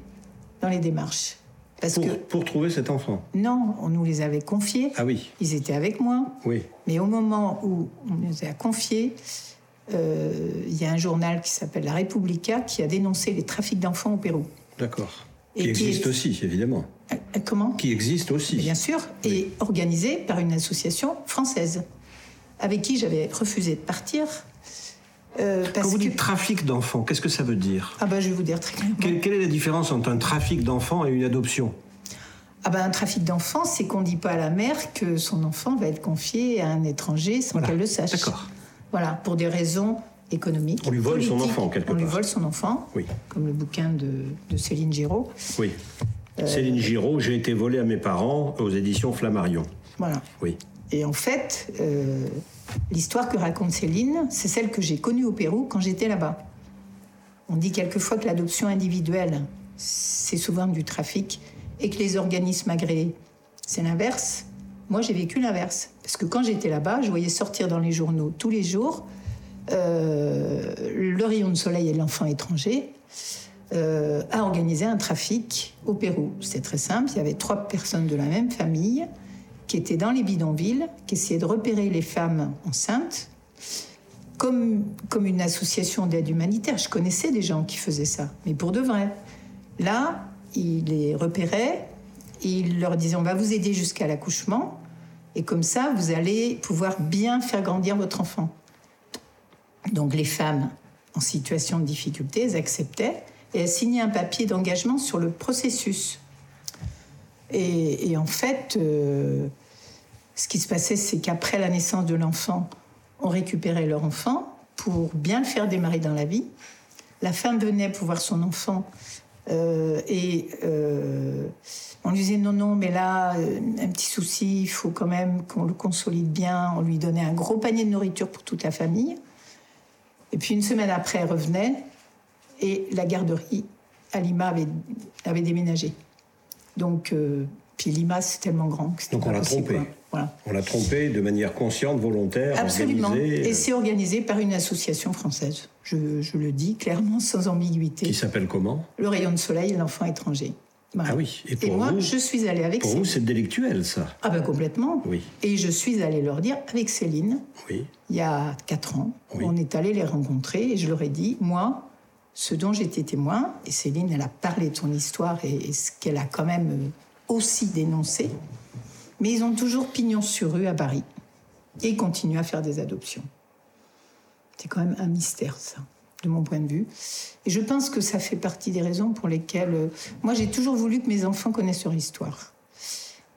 dans les démarches. Parce Pour, que pour trouver cet enfant. non, on nous les avait confiés, Ah oui, ils étaient avec moi, oui. mais au moment où on nous a confiés, euh, il y a un journal qui s'appelle La Repubblica qui a dénoncé les trafics d'enfants au Pérou. D'accord. Qui qui existe est- aussi, évidemment. Euh, euh, comment? Qui existe aussi. Bien sûr, et organisé par une association française, avec qui j'avais refusé de partir. Euh, parce Quand vous que... dites trafic d'enfants, qu'est-ce que ça veut dire Ah ben, je vais vous dire très clairement. quelle, quelle est la différence entre un trafic d'enfants et une adoption Ah ben, un trafic d'enfants, c'est qu'on ne dit pas à la mère que son enfant va être confié à un étranger sans Voilà. qu'elle le sache. D'accord. Voilà, pour des raisons économiques. On lui vole son enfant, quelque On lui part. vole son enfant, Oui. comme le bouquin de, de Céline Giraud. Oui. Euh, Céline Giraud, j'ai été volée à mes parents aux éditions Flammarion. Voilà. Oui. Et en fait, euh, l'histoire que raconte Céline, c'est celle que j'ai connue au Pérou quand j'étais là-bas. On dit quelquefois que l'adoption individuelle, c'est souvent du trafic, et que les organismes agréés, c'est l'inverse. Moi, j'ai vécu l'inverse. Parce que quand j'étais là-bas, je voyais sortir dans les journaux tous les jours euh, le rayon de soleil et l'enfant étranger euh, a organisé un trafic au Pérou. C'était très simple. Il y avait trois personnes de la même famille qui étaient dans les bidonvilles, qui essayaient de repérer les femmes enceintes, comme, comme une association d'aide humanitaire. Je connaissais des gens qui faisaient ça, mais pour de vrai. Là, ils les repéraient, ils leur disaient on va vous aider jusqu'à l'accouchement, et comme ça, vous allez pouvoir bien faire grandir votre enfant. Donc les femmes en situation de difficulté, elles acceptaient et elles signaient un papier d'engagement sur le processus. Et, en fait, euh, ce qui se passait, c'est qu'après la naissance de l'enfant, on récupérait leur enfant pour bien le faire démarrer dans la vie. La femme venait pour voir son enfant euh, et euh, on lui disait non, non, mais là, un petit souci, il faut quand même qu'on le consolide bien. On lui donnait un gros panier de nourriture pour toute la famille. Et puis une semaine après, elle revenait et la garderie à Lima avait déménagé. Donc, euh, puis Lima, c'est tellement grand que c'était Donc on l'a trompé. Voilà. On l'a trompé de manière consciente, volontaire, Absolument. organisée, Et euh, c'est organisé par une association française. Je, je le dis clairement, sans ambiguïté. qui s'appelle comment? Le rayon de soleil, l'enfant étranger. Voilà. Ah oui. Et pour moi, vous, je suis allée avec pour vous, Céline. c'est délictuel, ça. Ah ben complètement. Oui, Et je suis allée leur dire avec Céline, oui. il y a quatre ans, Oui. on est allé les rencontrer et je leur ai dit, moi, ce dont j'étais témoin, et Céline, elle a parlé de son histoire et, ce qu'elle a quand même euh, aussi dénoncé, mais ils ont toujours pignon sur rue à Paris et ils continuent à faire des adoptions. C'est quand même un mystère, ça, de mon point de vue. Et je pense que ça fait partie des raisons pour lesquelles. euh, moi, j'ai toujours voulu que mes enfants connaissent leur histoire.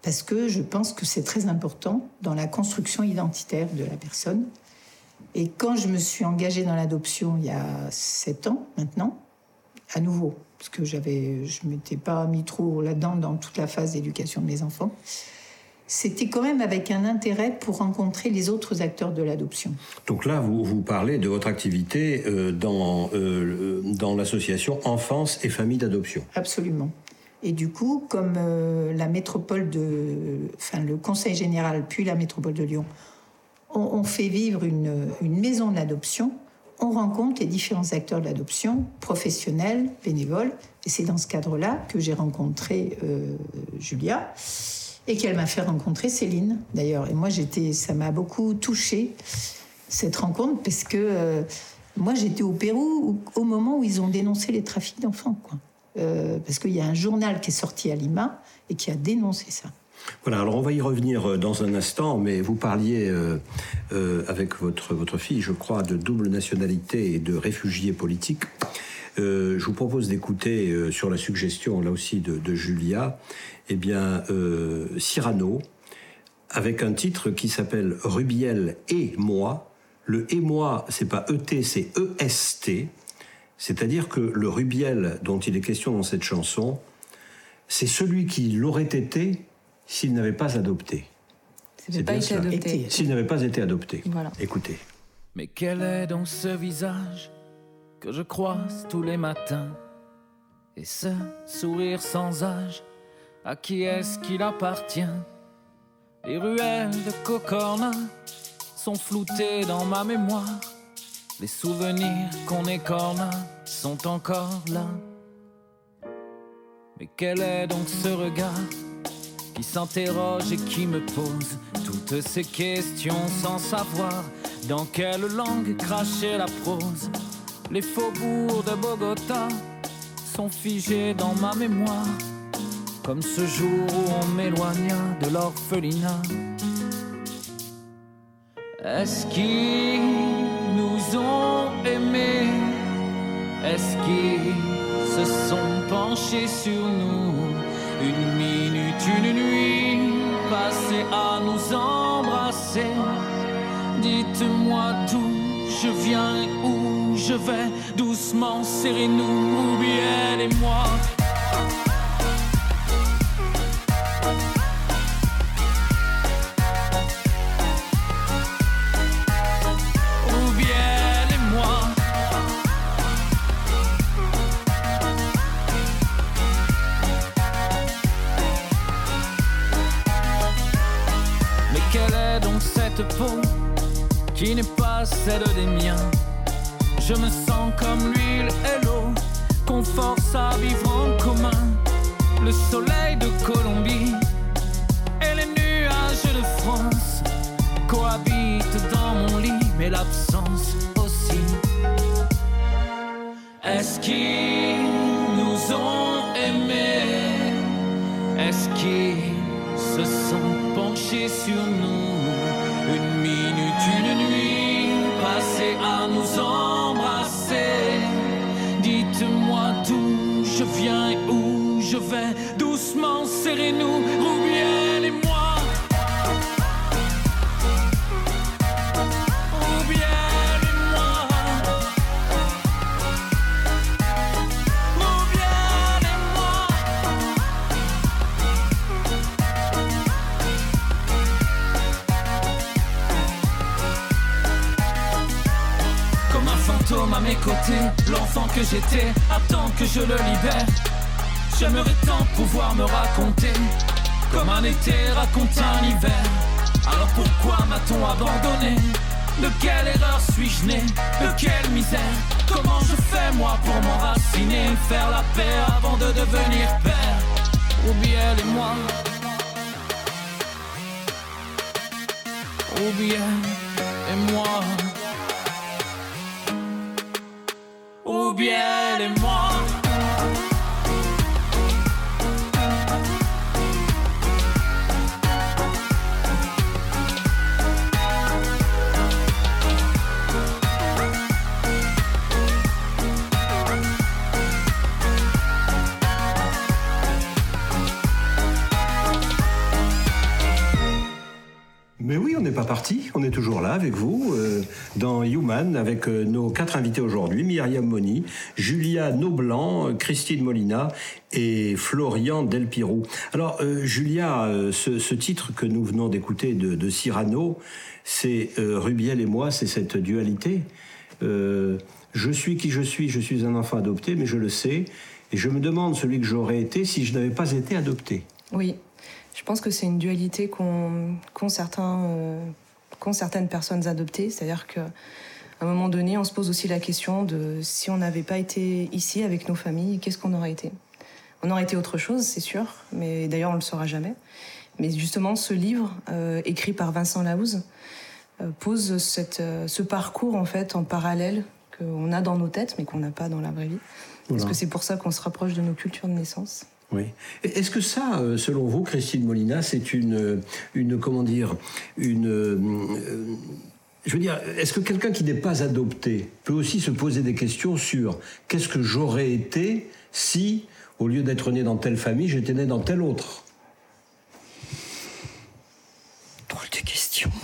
Parce que je pense que c'est très important dans la construction identitaire de la personne. Et quand je me suis engagée dans l'adoption il y a sept ans maintenant, à nouveau, parce que j'avais, je m'étais pas mis trop là-dedans dans toute la phase d'éducation de mes enfants, c'était quand même avec un intérêt pour rencontrer les autres acteurs de l'adoption. Donc là, vous, vous parlez de votre activité euh, dans, euh, dans l'association Enfance et Famille d'Adoption. Absolument. Et du coup, comme euh, la métropole de, enfin le Conseil général puis la métropole de Lyon ont fait vivre une, maison d'adoption, on rencontre les différents acteurs de l'adoption, professionnels, bénévoles. Et c'est dans ce cadre-là que j'ai rencontré euh, Julia et qu'elle m'a fait rencontrer Céline d'ailleurs. Et moi, j'étais, ça m'a beaucoup touchée cette rencontre parce que euh, moi, j'étais au Pérou au, moment où ils ont dénoncé les trafics d'enfants. Euh, parce qu'il y a un journal qui est sorti à Lima et qui a dénoncé ça. Voilà, alors on va y revenir euh, dans un instant, mais vous parliez euh, euh, avec votre, votre fille, je crois, de double nationalité et de réfugiés politiques. Je vous propose d'écouter, sur la suggestion là aussi de, Julia, eh bien, Cyrano, avec un titre qui s'appelle Rubiel et moi. Le et moi, c'est pas ET, c'est EST. C'est-à-dire que le Rubiel dont il est question dans cette chanson, c'est celui qui l'aurait été s'il n'avait pas adopté. S'il n'avait pas été adopté. Voilà. Écoutez. Mais quel est donc ce visage que je croise tous les matins? Et ce sourire sans âge, à qui est-ce qu'il appartient? Les ruelles de Cocorna sont floutées dans ma mémoire. Les souvenirs qu'on écorna sont encore là. Mais quel est donc ce regard qui s'interroge et qui me pose toutes ces questions sans savoir dans quelle langue cracher la prose. Les faubourgs de Bogota sont figés dans ma mémoire, comme ce jour où on m'éloigna de l'orphelinat. Est-ce qu'ils nous ont aimés? Est-ce qu'ils se sont penchés sur nous? Une nuit passée à nous embrasser. Dites-moi d'où je viens et où je vais. Doucement, serrez-nous, Rubiel et moi qui n'est pas celle des miens Je me sens comme l'huile et l'eau qu'on force à vivre en commun. Le soleil de Colombie et les nuages de France cohabitent dans mon lit, mais l'absence aussi. Est-ce qu'ils nous ont aimés? Est-ce qu'ils se sont penchés sur nous? Une minute, une nuit passée à nous embrasser. Dites-moi d'où je viens et où je vais. Doucement, serrez-nous, et L'enfant que j'étais attend que je le libère. J'aimerais tant pouvoir me raconter comme un été raconte un hiver. Alors pourquoi m'a-t-on abandonné? De quelle erreur suis-je né? De quelle misère? Comment je fais moi pour m'enraciner Faire la paix avant de devenir père? Ou bien et moi Ou bien et moi bien et n'est pas parti, on est toujours là avec vous, euh, dans Human, avec euh, nos quatre invités aujourd'hui, Myriam Moni, Julia Noblan, Christine Molina et Florian Delpirou. Alors, euh, Julia, ce, titre que nous venons d'écouter de, de Cyrano, c'est Rubiel et moi, c'est cette dualité. Je suis qui je suis, je suis un enfant adopté, mais je le sais, et je me demande celui que j'aurais été si je n'avais pas été adopté. Oui, je pense que c'est une dualité qu'ont certains, euh, certaines personnes adoptées. C'est-à-dire qu'à un moment donné, on se pose aussi la question de si on n'avait pas été ici avec nos familles, qu'est-ce qu'on aurait été? On aurait été autre chose, c'est sûr, mais d'ailleurs on ne le saura jamais. Mais justement, ce livre, euh, écrit par Vincent Laouze, euh, pose cette, euh, ce parcours en fait en parallèle qu'on a dans nos têtes, mais qu'on n'a pas dans la vraie vie. Parce Voilà. que c'est pour ça qu'on se rapproche de nos cultures de naissance. Est-ce que ça, euh, selon vous, Christine Molina, c'est une, une, comment dire, une, euh, je veux dire, est-ce que quelqu'un qui n'est pas adopté peut aussi se poser des questions sur qu'est-ce que j'aurais été si, au lieu d'être né dans telle famille, j'étais né dans telle autre? Drôle de question.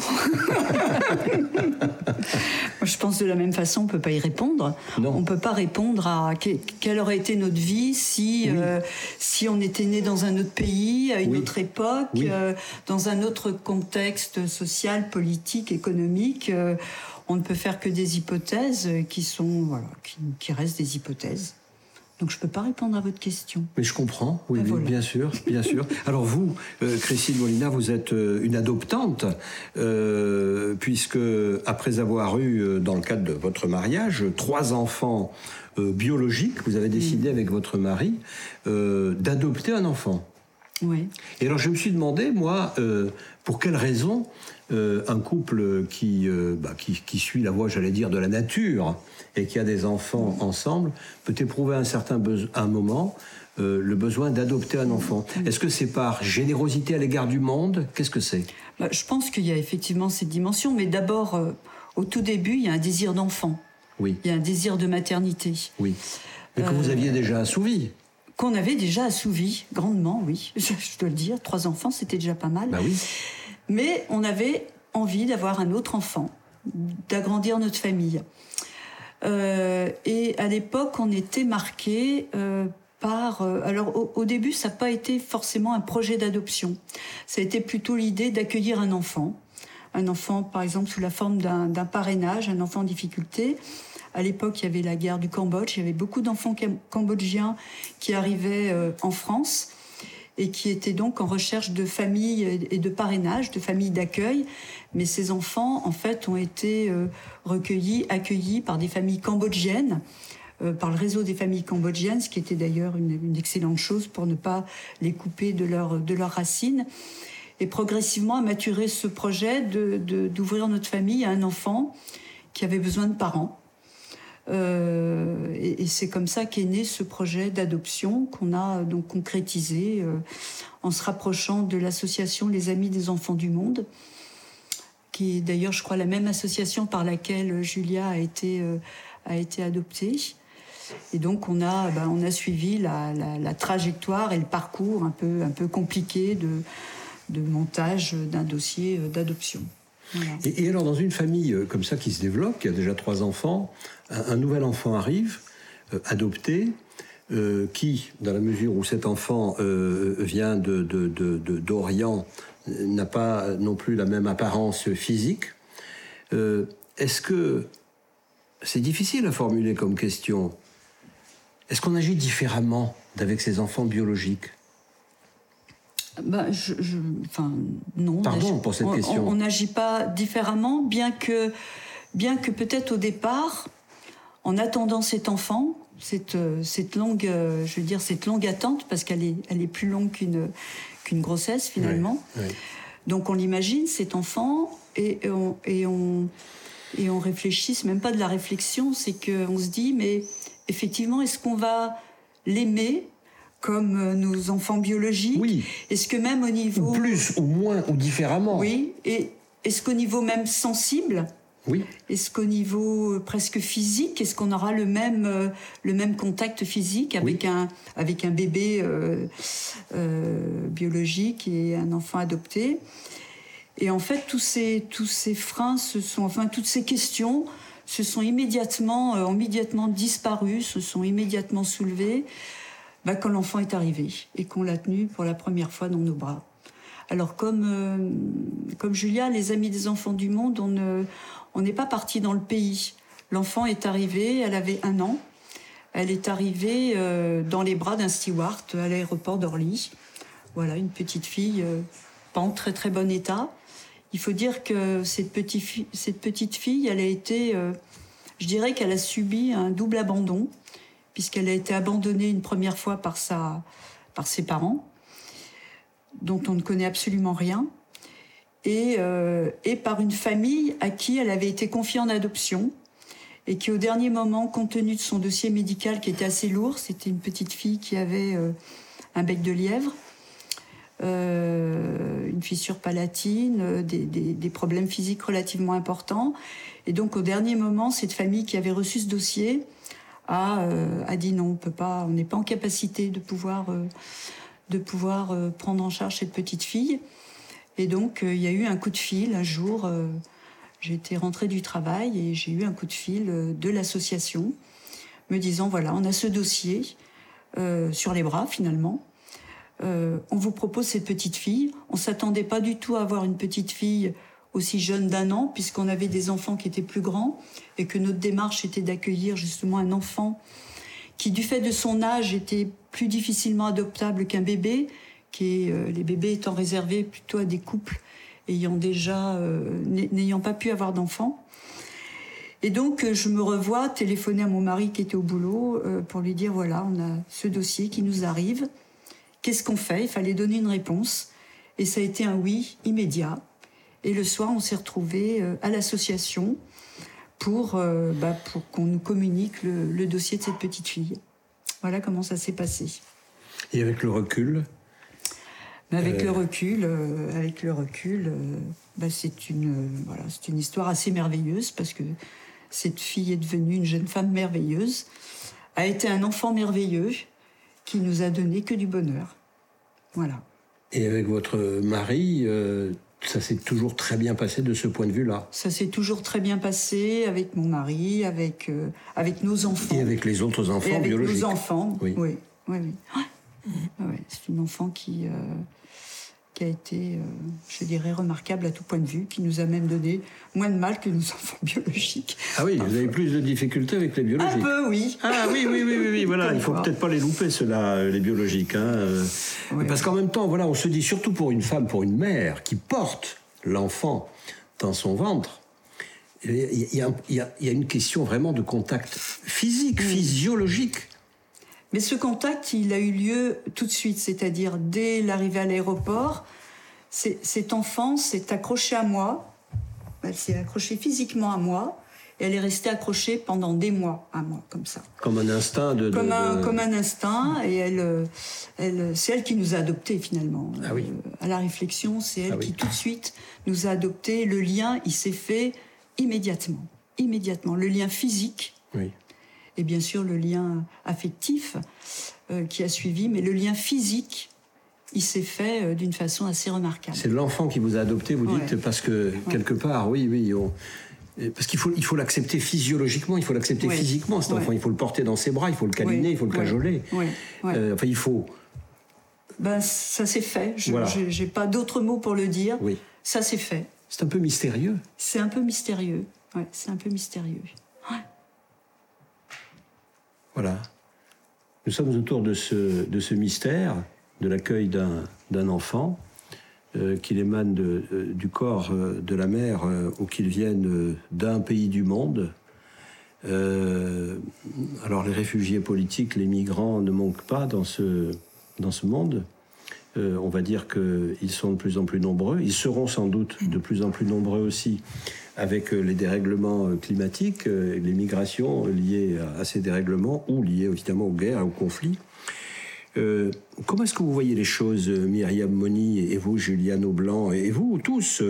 Je pense de la même façon, on peut pas y répondre. Non. On peut pas répondre à que- quelle aurait été notre vie si euh, si on était né dans un autre pays, à une Oui. autre époque, Oui. euh, dans un autre contexte social, politique, économique. euh, on ne peut faire que des hypothèses qui sont voilà, qui, qui restent des hypothèses. Donc je peux pas répondre à votre question. Mais je comprends, oui, Ben oui, voilà. bien sûr, bien sûr. Alors vous, euh, Christine Molina, vous êtes euh, une adoptante, euh, puisque après avoir eu, euh, dans le cadre de votre mariage, trois enfants biologiques, vous avez décidé avec votre mari d'adopter un enfant. Oui. Et alors je me suis demandé, moi, pour quelle raison euh, un couple qui, euh, bah, qui, qui suit la voie, j'allais dire, de la nature et qui a des enfants ensemble peut éprouver un certain un moment euh, le besoin d'adopter un enfant. Est-ce que c'est par générosité à l'égard du monde? Qu'est-ce que c'est? Bah, je pense qu'il y a effectivement cette dimension, mais d'abord, au tout début, il y a un désir d'enfant, Oui, il y a un désir de maternité, oui. Mais que vous aviez déjà assouvi. qu'on avait déjà assouvi grandement, oui, je, je dois le dire. Trois enfants, c'était déjà pas mal. Bah oui. Mais on avait envie d'avoir un autre enfant, d'agrandir notre famille. Euh, et à l'époque, on était marqué euh, par. euh, alors, au, au début, ça n'a pas été forcément un projet d'adoption. Ça a été plutôt l'idée d'accueillir un enfant. Un enfant, par exemple, sous la forme d'un parrainage, un enfant en difficulté. À l'époque, il y avait la guerre du Cambodge. Il y avait beaucoup d'enfants cam- cambodgiens qui arrivaient euh, en France et qui étaient donc en recherche de famille et de parrainage, de famille d'accueil. Mais ces enfants, en fait, ont été euh, recueillis, accueillis par des familles cambodgiennes, euh, par le réseau des familles cambodgiennes, ce qui était d'ailleurs une, excellente chose pour ne pas les couper de, leur, de leurs racines. Et progressivement a maturé ce projet de- de- d'ouvrir notre famille à un enfant qui avait besoin de parents. Euh, et c'est comme ça qu'est né ce projet d'adoption qu'on a donc concrétisé euh, en se rapprochant de l'association Les Amis des Enfants du Monde, qui est d'ailleurs, je crois, la même association par laquelle Julia a été, euh, a été adoptée. Et donc on a, ben, on a suivi la, trajectoire et le parcours un peu, un peu compliqué de, montage d'un dossier euh, d'adoption. Et, alors, dans une famille euh, comme ça qui se développe, qui a déjà trois enfants, un, nouvel enfant arrive, euh, adopté, euh, qui, dans la mesure où cet enfant vient d'Orient, n'a pas non plus la même apparence physique, est-ce que c'est difficile à formuler comme question? Est-ce qu'on agit différemment d'avec ses enfants biologiques? Ben, je, je- enfin, non. on Pardon agit- pour cette on- question. On on n'agit pas différemment, bien que, bien que peut-être au départ, en attendant cet enfant, cette, euh, cette longue, euh, je veux dire, cette longue attente, parce qu'elle est, elle est plus longue qu'une qu'une grossesse finalement. Oui, oui. Donc on l'imagine, cet enfant, et, et on, et, on, et on réfléchit, c'est même pas de la réflexion, c'est qu'on se dit, mais effectivement, est-ce qu'on va l'aimer comme euh, nos enfants biologiques Oui. Est-ce que même au niveau... Ou plus, ou moins, ou différemment. Oui, et est-ce qu'au niveau même sensible Oui. est-ce qu'au niveau euh, presque physique, est-ce qu'on aura le même, euh, le même contact physique avec, un, avec un bébé euh, euh, biologique et un enfant adopté? Et en fait, tous ces, tous ces freins, se sont, enfin, toutes ces questions se sont immédiatement, euh, immédiatement disparues, se sont immédiatement soulevées quand l'enfant est arrivé et qu'on l'a tenu pour la première fois dans nos bras. Alors comme, euh, comme Julia, les Amis des enfants du monde, on ne- on n'est pas parti dans le pays. L'enfant est arrivé, elle avait un an. Elle est arrivée euh, dans les bras d'un steward à l'aéroport d'Orly. Voilà, une petite fille, euh, pas en très très bon état. Il faut dire que cette petite fille, cette petite fille elle a été, je dirais qu'elle a subi un double abandon, puisqu'elle a été abandonnée une première fois par, sa, par ses parents dont on ne connaît absolument rien, et, euh, et par une famille à qui elle avait été confiée en adoption, et qui au dernier moment, compte tenu de son dossier médical qui était assez lourd, c'était une petite fille qui avait euh, un bec de lièvre, euh, une fissure palatine, des- des problèmes physiques relativement importants. Et donc au dernier moment, cette famille qui avait reçu ce dossier a, euh, a dit non, on peut pas, on n'est pas en capacité de pouvoir euh, de pouvoir euh, prendre en charge cette petite fille. Et donc, il y a eu un coup de fil un jour. J'étais rentrée du travail et j'ai eu un coup de fil de l'association me disant voilà, on a ce dossier sur les bras finalement. On vous propose cette petite fille. On s'attendait pas du tout à avoir une petite fille aussi jeune d'un an, puisqu'on avait des enfants qui étaient plus grands et que notre démarche était d'accueillir justement un enfant qui, du fait de son âge, était plus difficilement adoptable qu'un bébé, qui est, euh, les bébés étant réservés plutôt à des couples ayant déjà euh, n'ay- n'ayant pas pu avoir d'enfants. Et donc, euh, je me revois téléphoner à mon mari qui était au boulot euh, pour lui dire voilà, on a ce dossier qui nous arrive. Qu'est-ce qu'on fait? Il fallait donner une réponse. Et ça a été un oui immédiat. Et le soir, on s'est retrouvés euh, à l'association pour, euh, bah, pour qu'on nous communique le, le dossier de cette petite fille. Voilà comment ça s'est passé. Et avec le recul, Mais avec Euh. le recul, euh, avec le recul, euh, bah, c'est une, euh, voilà, une histoire assez merveilleuse parce que cette fille est devenue une jeune femme merveilleuse, a été un enfant merveilleux qui nous a donné que du bonheur. Voilà. Et avec votre mari, euh, ça s'est toujours très bien passé de ce point de vue-là. Ça s'est toujours très bien passé avec mon mari, avec, euh, avec nos enfants. Et avec les autres enfants Et avec biologiques. nos enfants, Oui. oui. oui, oui. Ouais. Ouais, c'est une enfant qui, euh, qui a été, euh, je dirais, remarquable à tout point de vue, qui nous a même donné moins de mal que nos enfants biologiques. Ah oui, vous avez plus de difficultés avec les biologiques. Un peu, oui. Ah oui, oui, oui, oui, oui, voilà, il faut quoi. peut-être pas les louper, ceux-là, euh, les biologiques. Hein, euh, Oui, parce qu'en même temps, voilà, on se dit, surtout pour une femme, pour une mère qui porte l'enfant dans son ventre, il y, a- il y a- il y a- il y a une question vraiment de contact physique, physiologique. Mais ce contact, il a eu lieu tout de suite, c'est-à-dire dès l'arrivée à l'aéroport. C'est- Cet enfant s'est accroché à moi, elle s'est accrochée physiquement à moi, et elle est restée accrochée pendant des mois à moi, comme ça. Comme un instinct de... de- Comme un, de- comme un instinct, et elle, elle, c'est elle qui nous a adoptés finalement. Ah oui. Euh, à la réflexion, c'est elle Ah oui. qui tout de suite nous a adoptés. Le lien, il s'est fait immédiatement. Immédiatement. Le lien physique, Oui. Et bien sûr le lien affectif euh, qui a suivi, mais le lien physique, il s'est fait euh, d'une façon assez remarquable. C'est l'enfant qui vous a adopté, vous dites, Ouais. parce que quelque part, oui, oui, on- parce qu'il faut, il faut l'accepter physiologiquement, il faut l'accepter Ouais. physiquement, cet enfant, il faut le porter dans ses bras, il faut le câliner, il faut le cajoler. Euh, enfin, il faut, Ben, ça s'est fait. Je Voilà. j'ai pas d'autres mots pour le dire. oui. Ça s'est fait. C'est un peu mystérieux. C'est un peu mystérieux. Ouais, c'est un peu mystérieux. Voilà. Nous sommes autour de ce, de ce mystère de l'accueil d'un enfant, euh, qu'il émane euh, du corps euh, de la mère ou qu'il vienne d'un pays du monde. Alors les réfugiés politiques, les migrants ne manquent pas dans ce, dans ce monde. On va dire qu'ils sont de plus en plus nombreux. Ils seront sans doute de plus en plus nombreux aussi avec euh, les dérèglements euh, climatiques, euh, les migrations liées à, ces dérèglements ou liées évidemment aux guerres, aux conflits. Comment est-ce que vous voyez les choses, Myriam Moni et vous, Juliane Aublanc, et vous tous,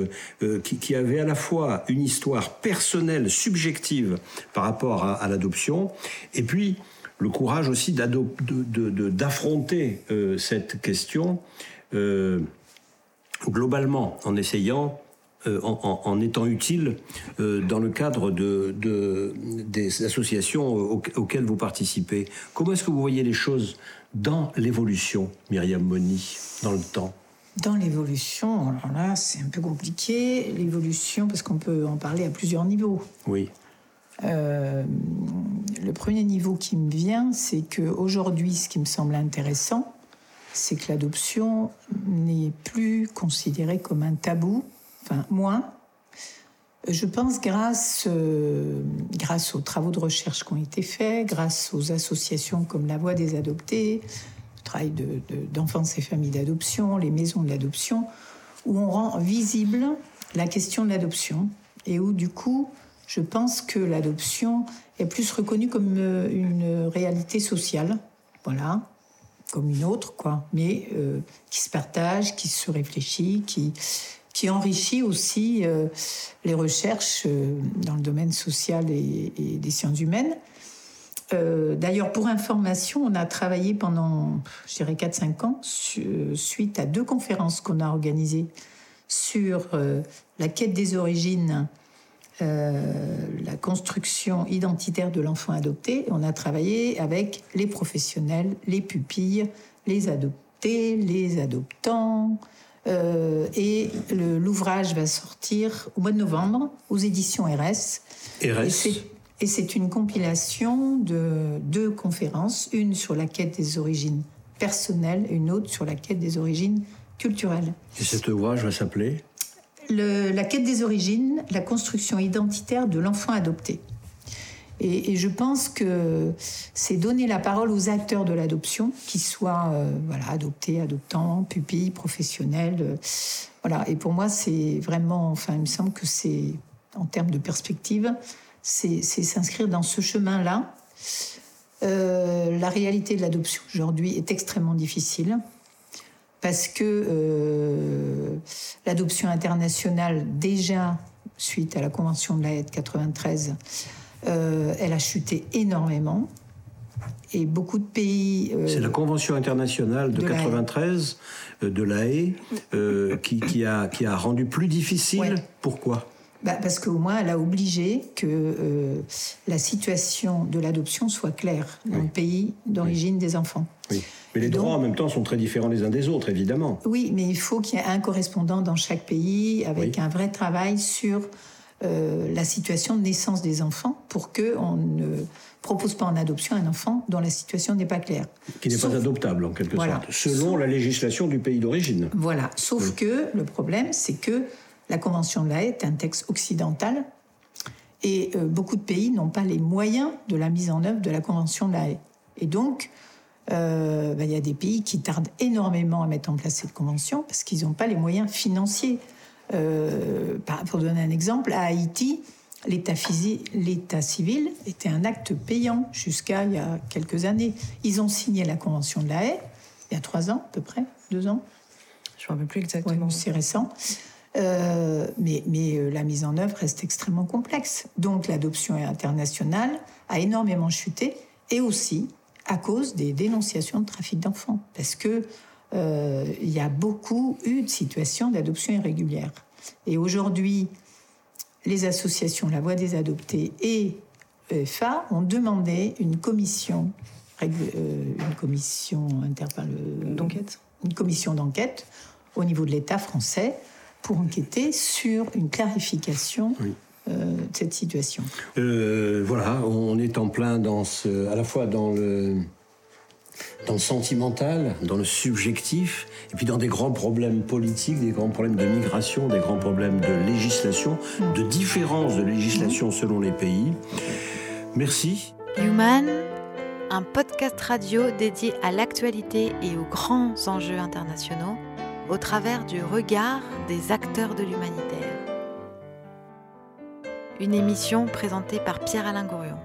qui, qui avez à la fois une histoire personnelle, subjective par rapport à, l'adoption, et puis le courage aussi d'affronter cette question globalement, en essayant, euh, en, étant utile euh, dans le cadre de, de- des associations au- auxquelles vous participez. Comment est-ce que vous voyez les choses dans l'évolution, Myriam Moni, dans le temps? Dans l'évolution, alors là, c'est un peu compliqué. L'évolution, parce qu'on peut en parler à plusieurs niveaux. Oui. Euh, le premier niveau qui me vient, c'est qu'aujourd'hui, ce qui me semble intéressant, c'est que l'adoption n'est plus considérée comme un tabou, enfin moins. Je pense grâce, euh, grâce aux travaux de recherche qui ont été faits, grâce aux associations comme la Voix des adoptés, le travail de- de- d'enfance et familles d'adoption, les maisons de l'adoption, où on rend visible la question de l'adoption et où du coup, je pense que l'adoption est plus reconnue comme euh, une réalité sociale, voilà, comme une autre, quoi, mais euh, qui se partage, qui se réfléchit, qui, qui enrichit aussi euh, les recherches euh, dans le domaine social et, des sciences humaines. Euh, D'ailleurs, pour information, on a travaillé pendant, je dirais, 4-5 ans su- suite à deux conférences qu'on a organisées sur la quête des origines, la construction identitaire de l'enfant adopté. On a travaillé avec les professionnels, les pupilles, les adoptés, les adoptants. Euh, et l'ouvrage va sortir au mois de novembre aux éditions RS. Et RS, Et c'est une compilation de deux conférences, une sur la quête des origines personnelles, une autre sur la quête des origines culturelles. et cet ouvrage va s'appeler? Le- la quête des origines, la construction identitaire de l'enfant adopté. Et, je pense que c'est donner la parole aux acteurs de l'adoption, qu'ils soient euh, adoptés, adoptants, pupilles, professionnels. euh, voilà. Et pour moi, c'est vraiment, enfin, il me semble que c'est, en termes de perspective, c'est s'inscrire dans ce chemin-là. Euh, la réalité de l'adoption aujourd'hui est extrêmement difficile parce que l'adoption internationale, déjà suite à la Convention de la Haye de 93, euh, elle a chuté énormément. Et beaucoup de pays. euh, C'est la Convention internationale de, de la Haye. 93 euh, de la Haye euh, qui, qui a, qui a rendu plus difficile. Ouais. Pourquoi? Bah, parce qu'au moins, elle a obligé que la situation de l'adoption soit claire dans Oui. le pays d'origine des enfants. Oui. Mais les Donc- droits en même temps sont très différents les uns des autres, évidemment. Oui, mais il faut qu'il y ait un correspondant dans chaque pays avec Oui. un vrai travail sur euh, la situation de naissance des enfants pour qu'on ne propose pas en adoption un enfant dont la situation n'est pas claire. Qui n'est pas adoptable en quelque Voilà. sorte, selon la législation du pays d'origine. Voilà. Sauf que le problème, c'est que la Convention de la Haye est un texte occidental et euh, beaucoup de pays n'ont pas les moyens de la mise en œuvre de la Convention de la Haye. Et donc, euh, ben, il y a des pays qui tardent énormément à mettre en place cette convention parce qu'ils n'ont pas les moyens financiers. Euh, pour donner un exemple, à Haïti, l'état civil était un acte payant jusqu'à il y a quelques années. Ils ont signé la Convention de la Haye il y a trois ans à peu près, deux ans. Je ne me rappelle plus exactement. c'est récent. Euh, mais mais euh, la mise en œuvre reste extrêmement complexe. Donc l'adoption internationale a énormément chuté et aussi à cause des dénonciations de trafic d'enfants. Parce que euh, il y a beaucoup eu de situations d'adoption irrégulière. Et aujourd'hui, les associations La Voix des Adoptés et EFA ont demandé une commission, euh, une commission D'enquête une commission d'enquête au niveau de l'État français pour enquêter sur une clarification Oui. cette situation Voilà, on est en plein dans ce, à la fois dans le dans le sentimental, dans le subjectif, et puis dans des grands problèmes politiques, des grands problèmes de migration, des grands problèmes de législation, de différence de législation selon les pays. Merci. Human, un podcast radio dédié à l'actualité et aux grands enjeux internationaux au travers du regard des acteurs de l'humanitaire. Une émission présentée par Pierre-Alain Gourion.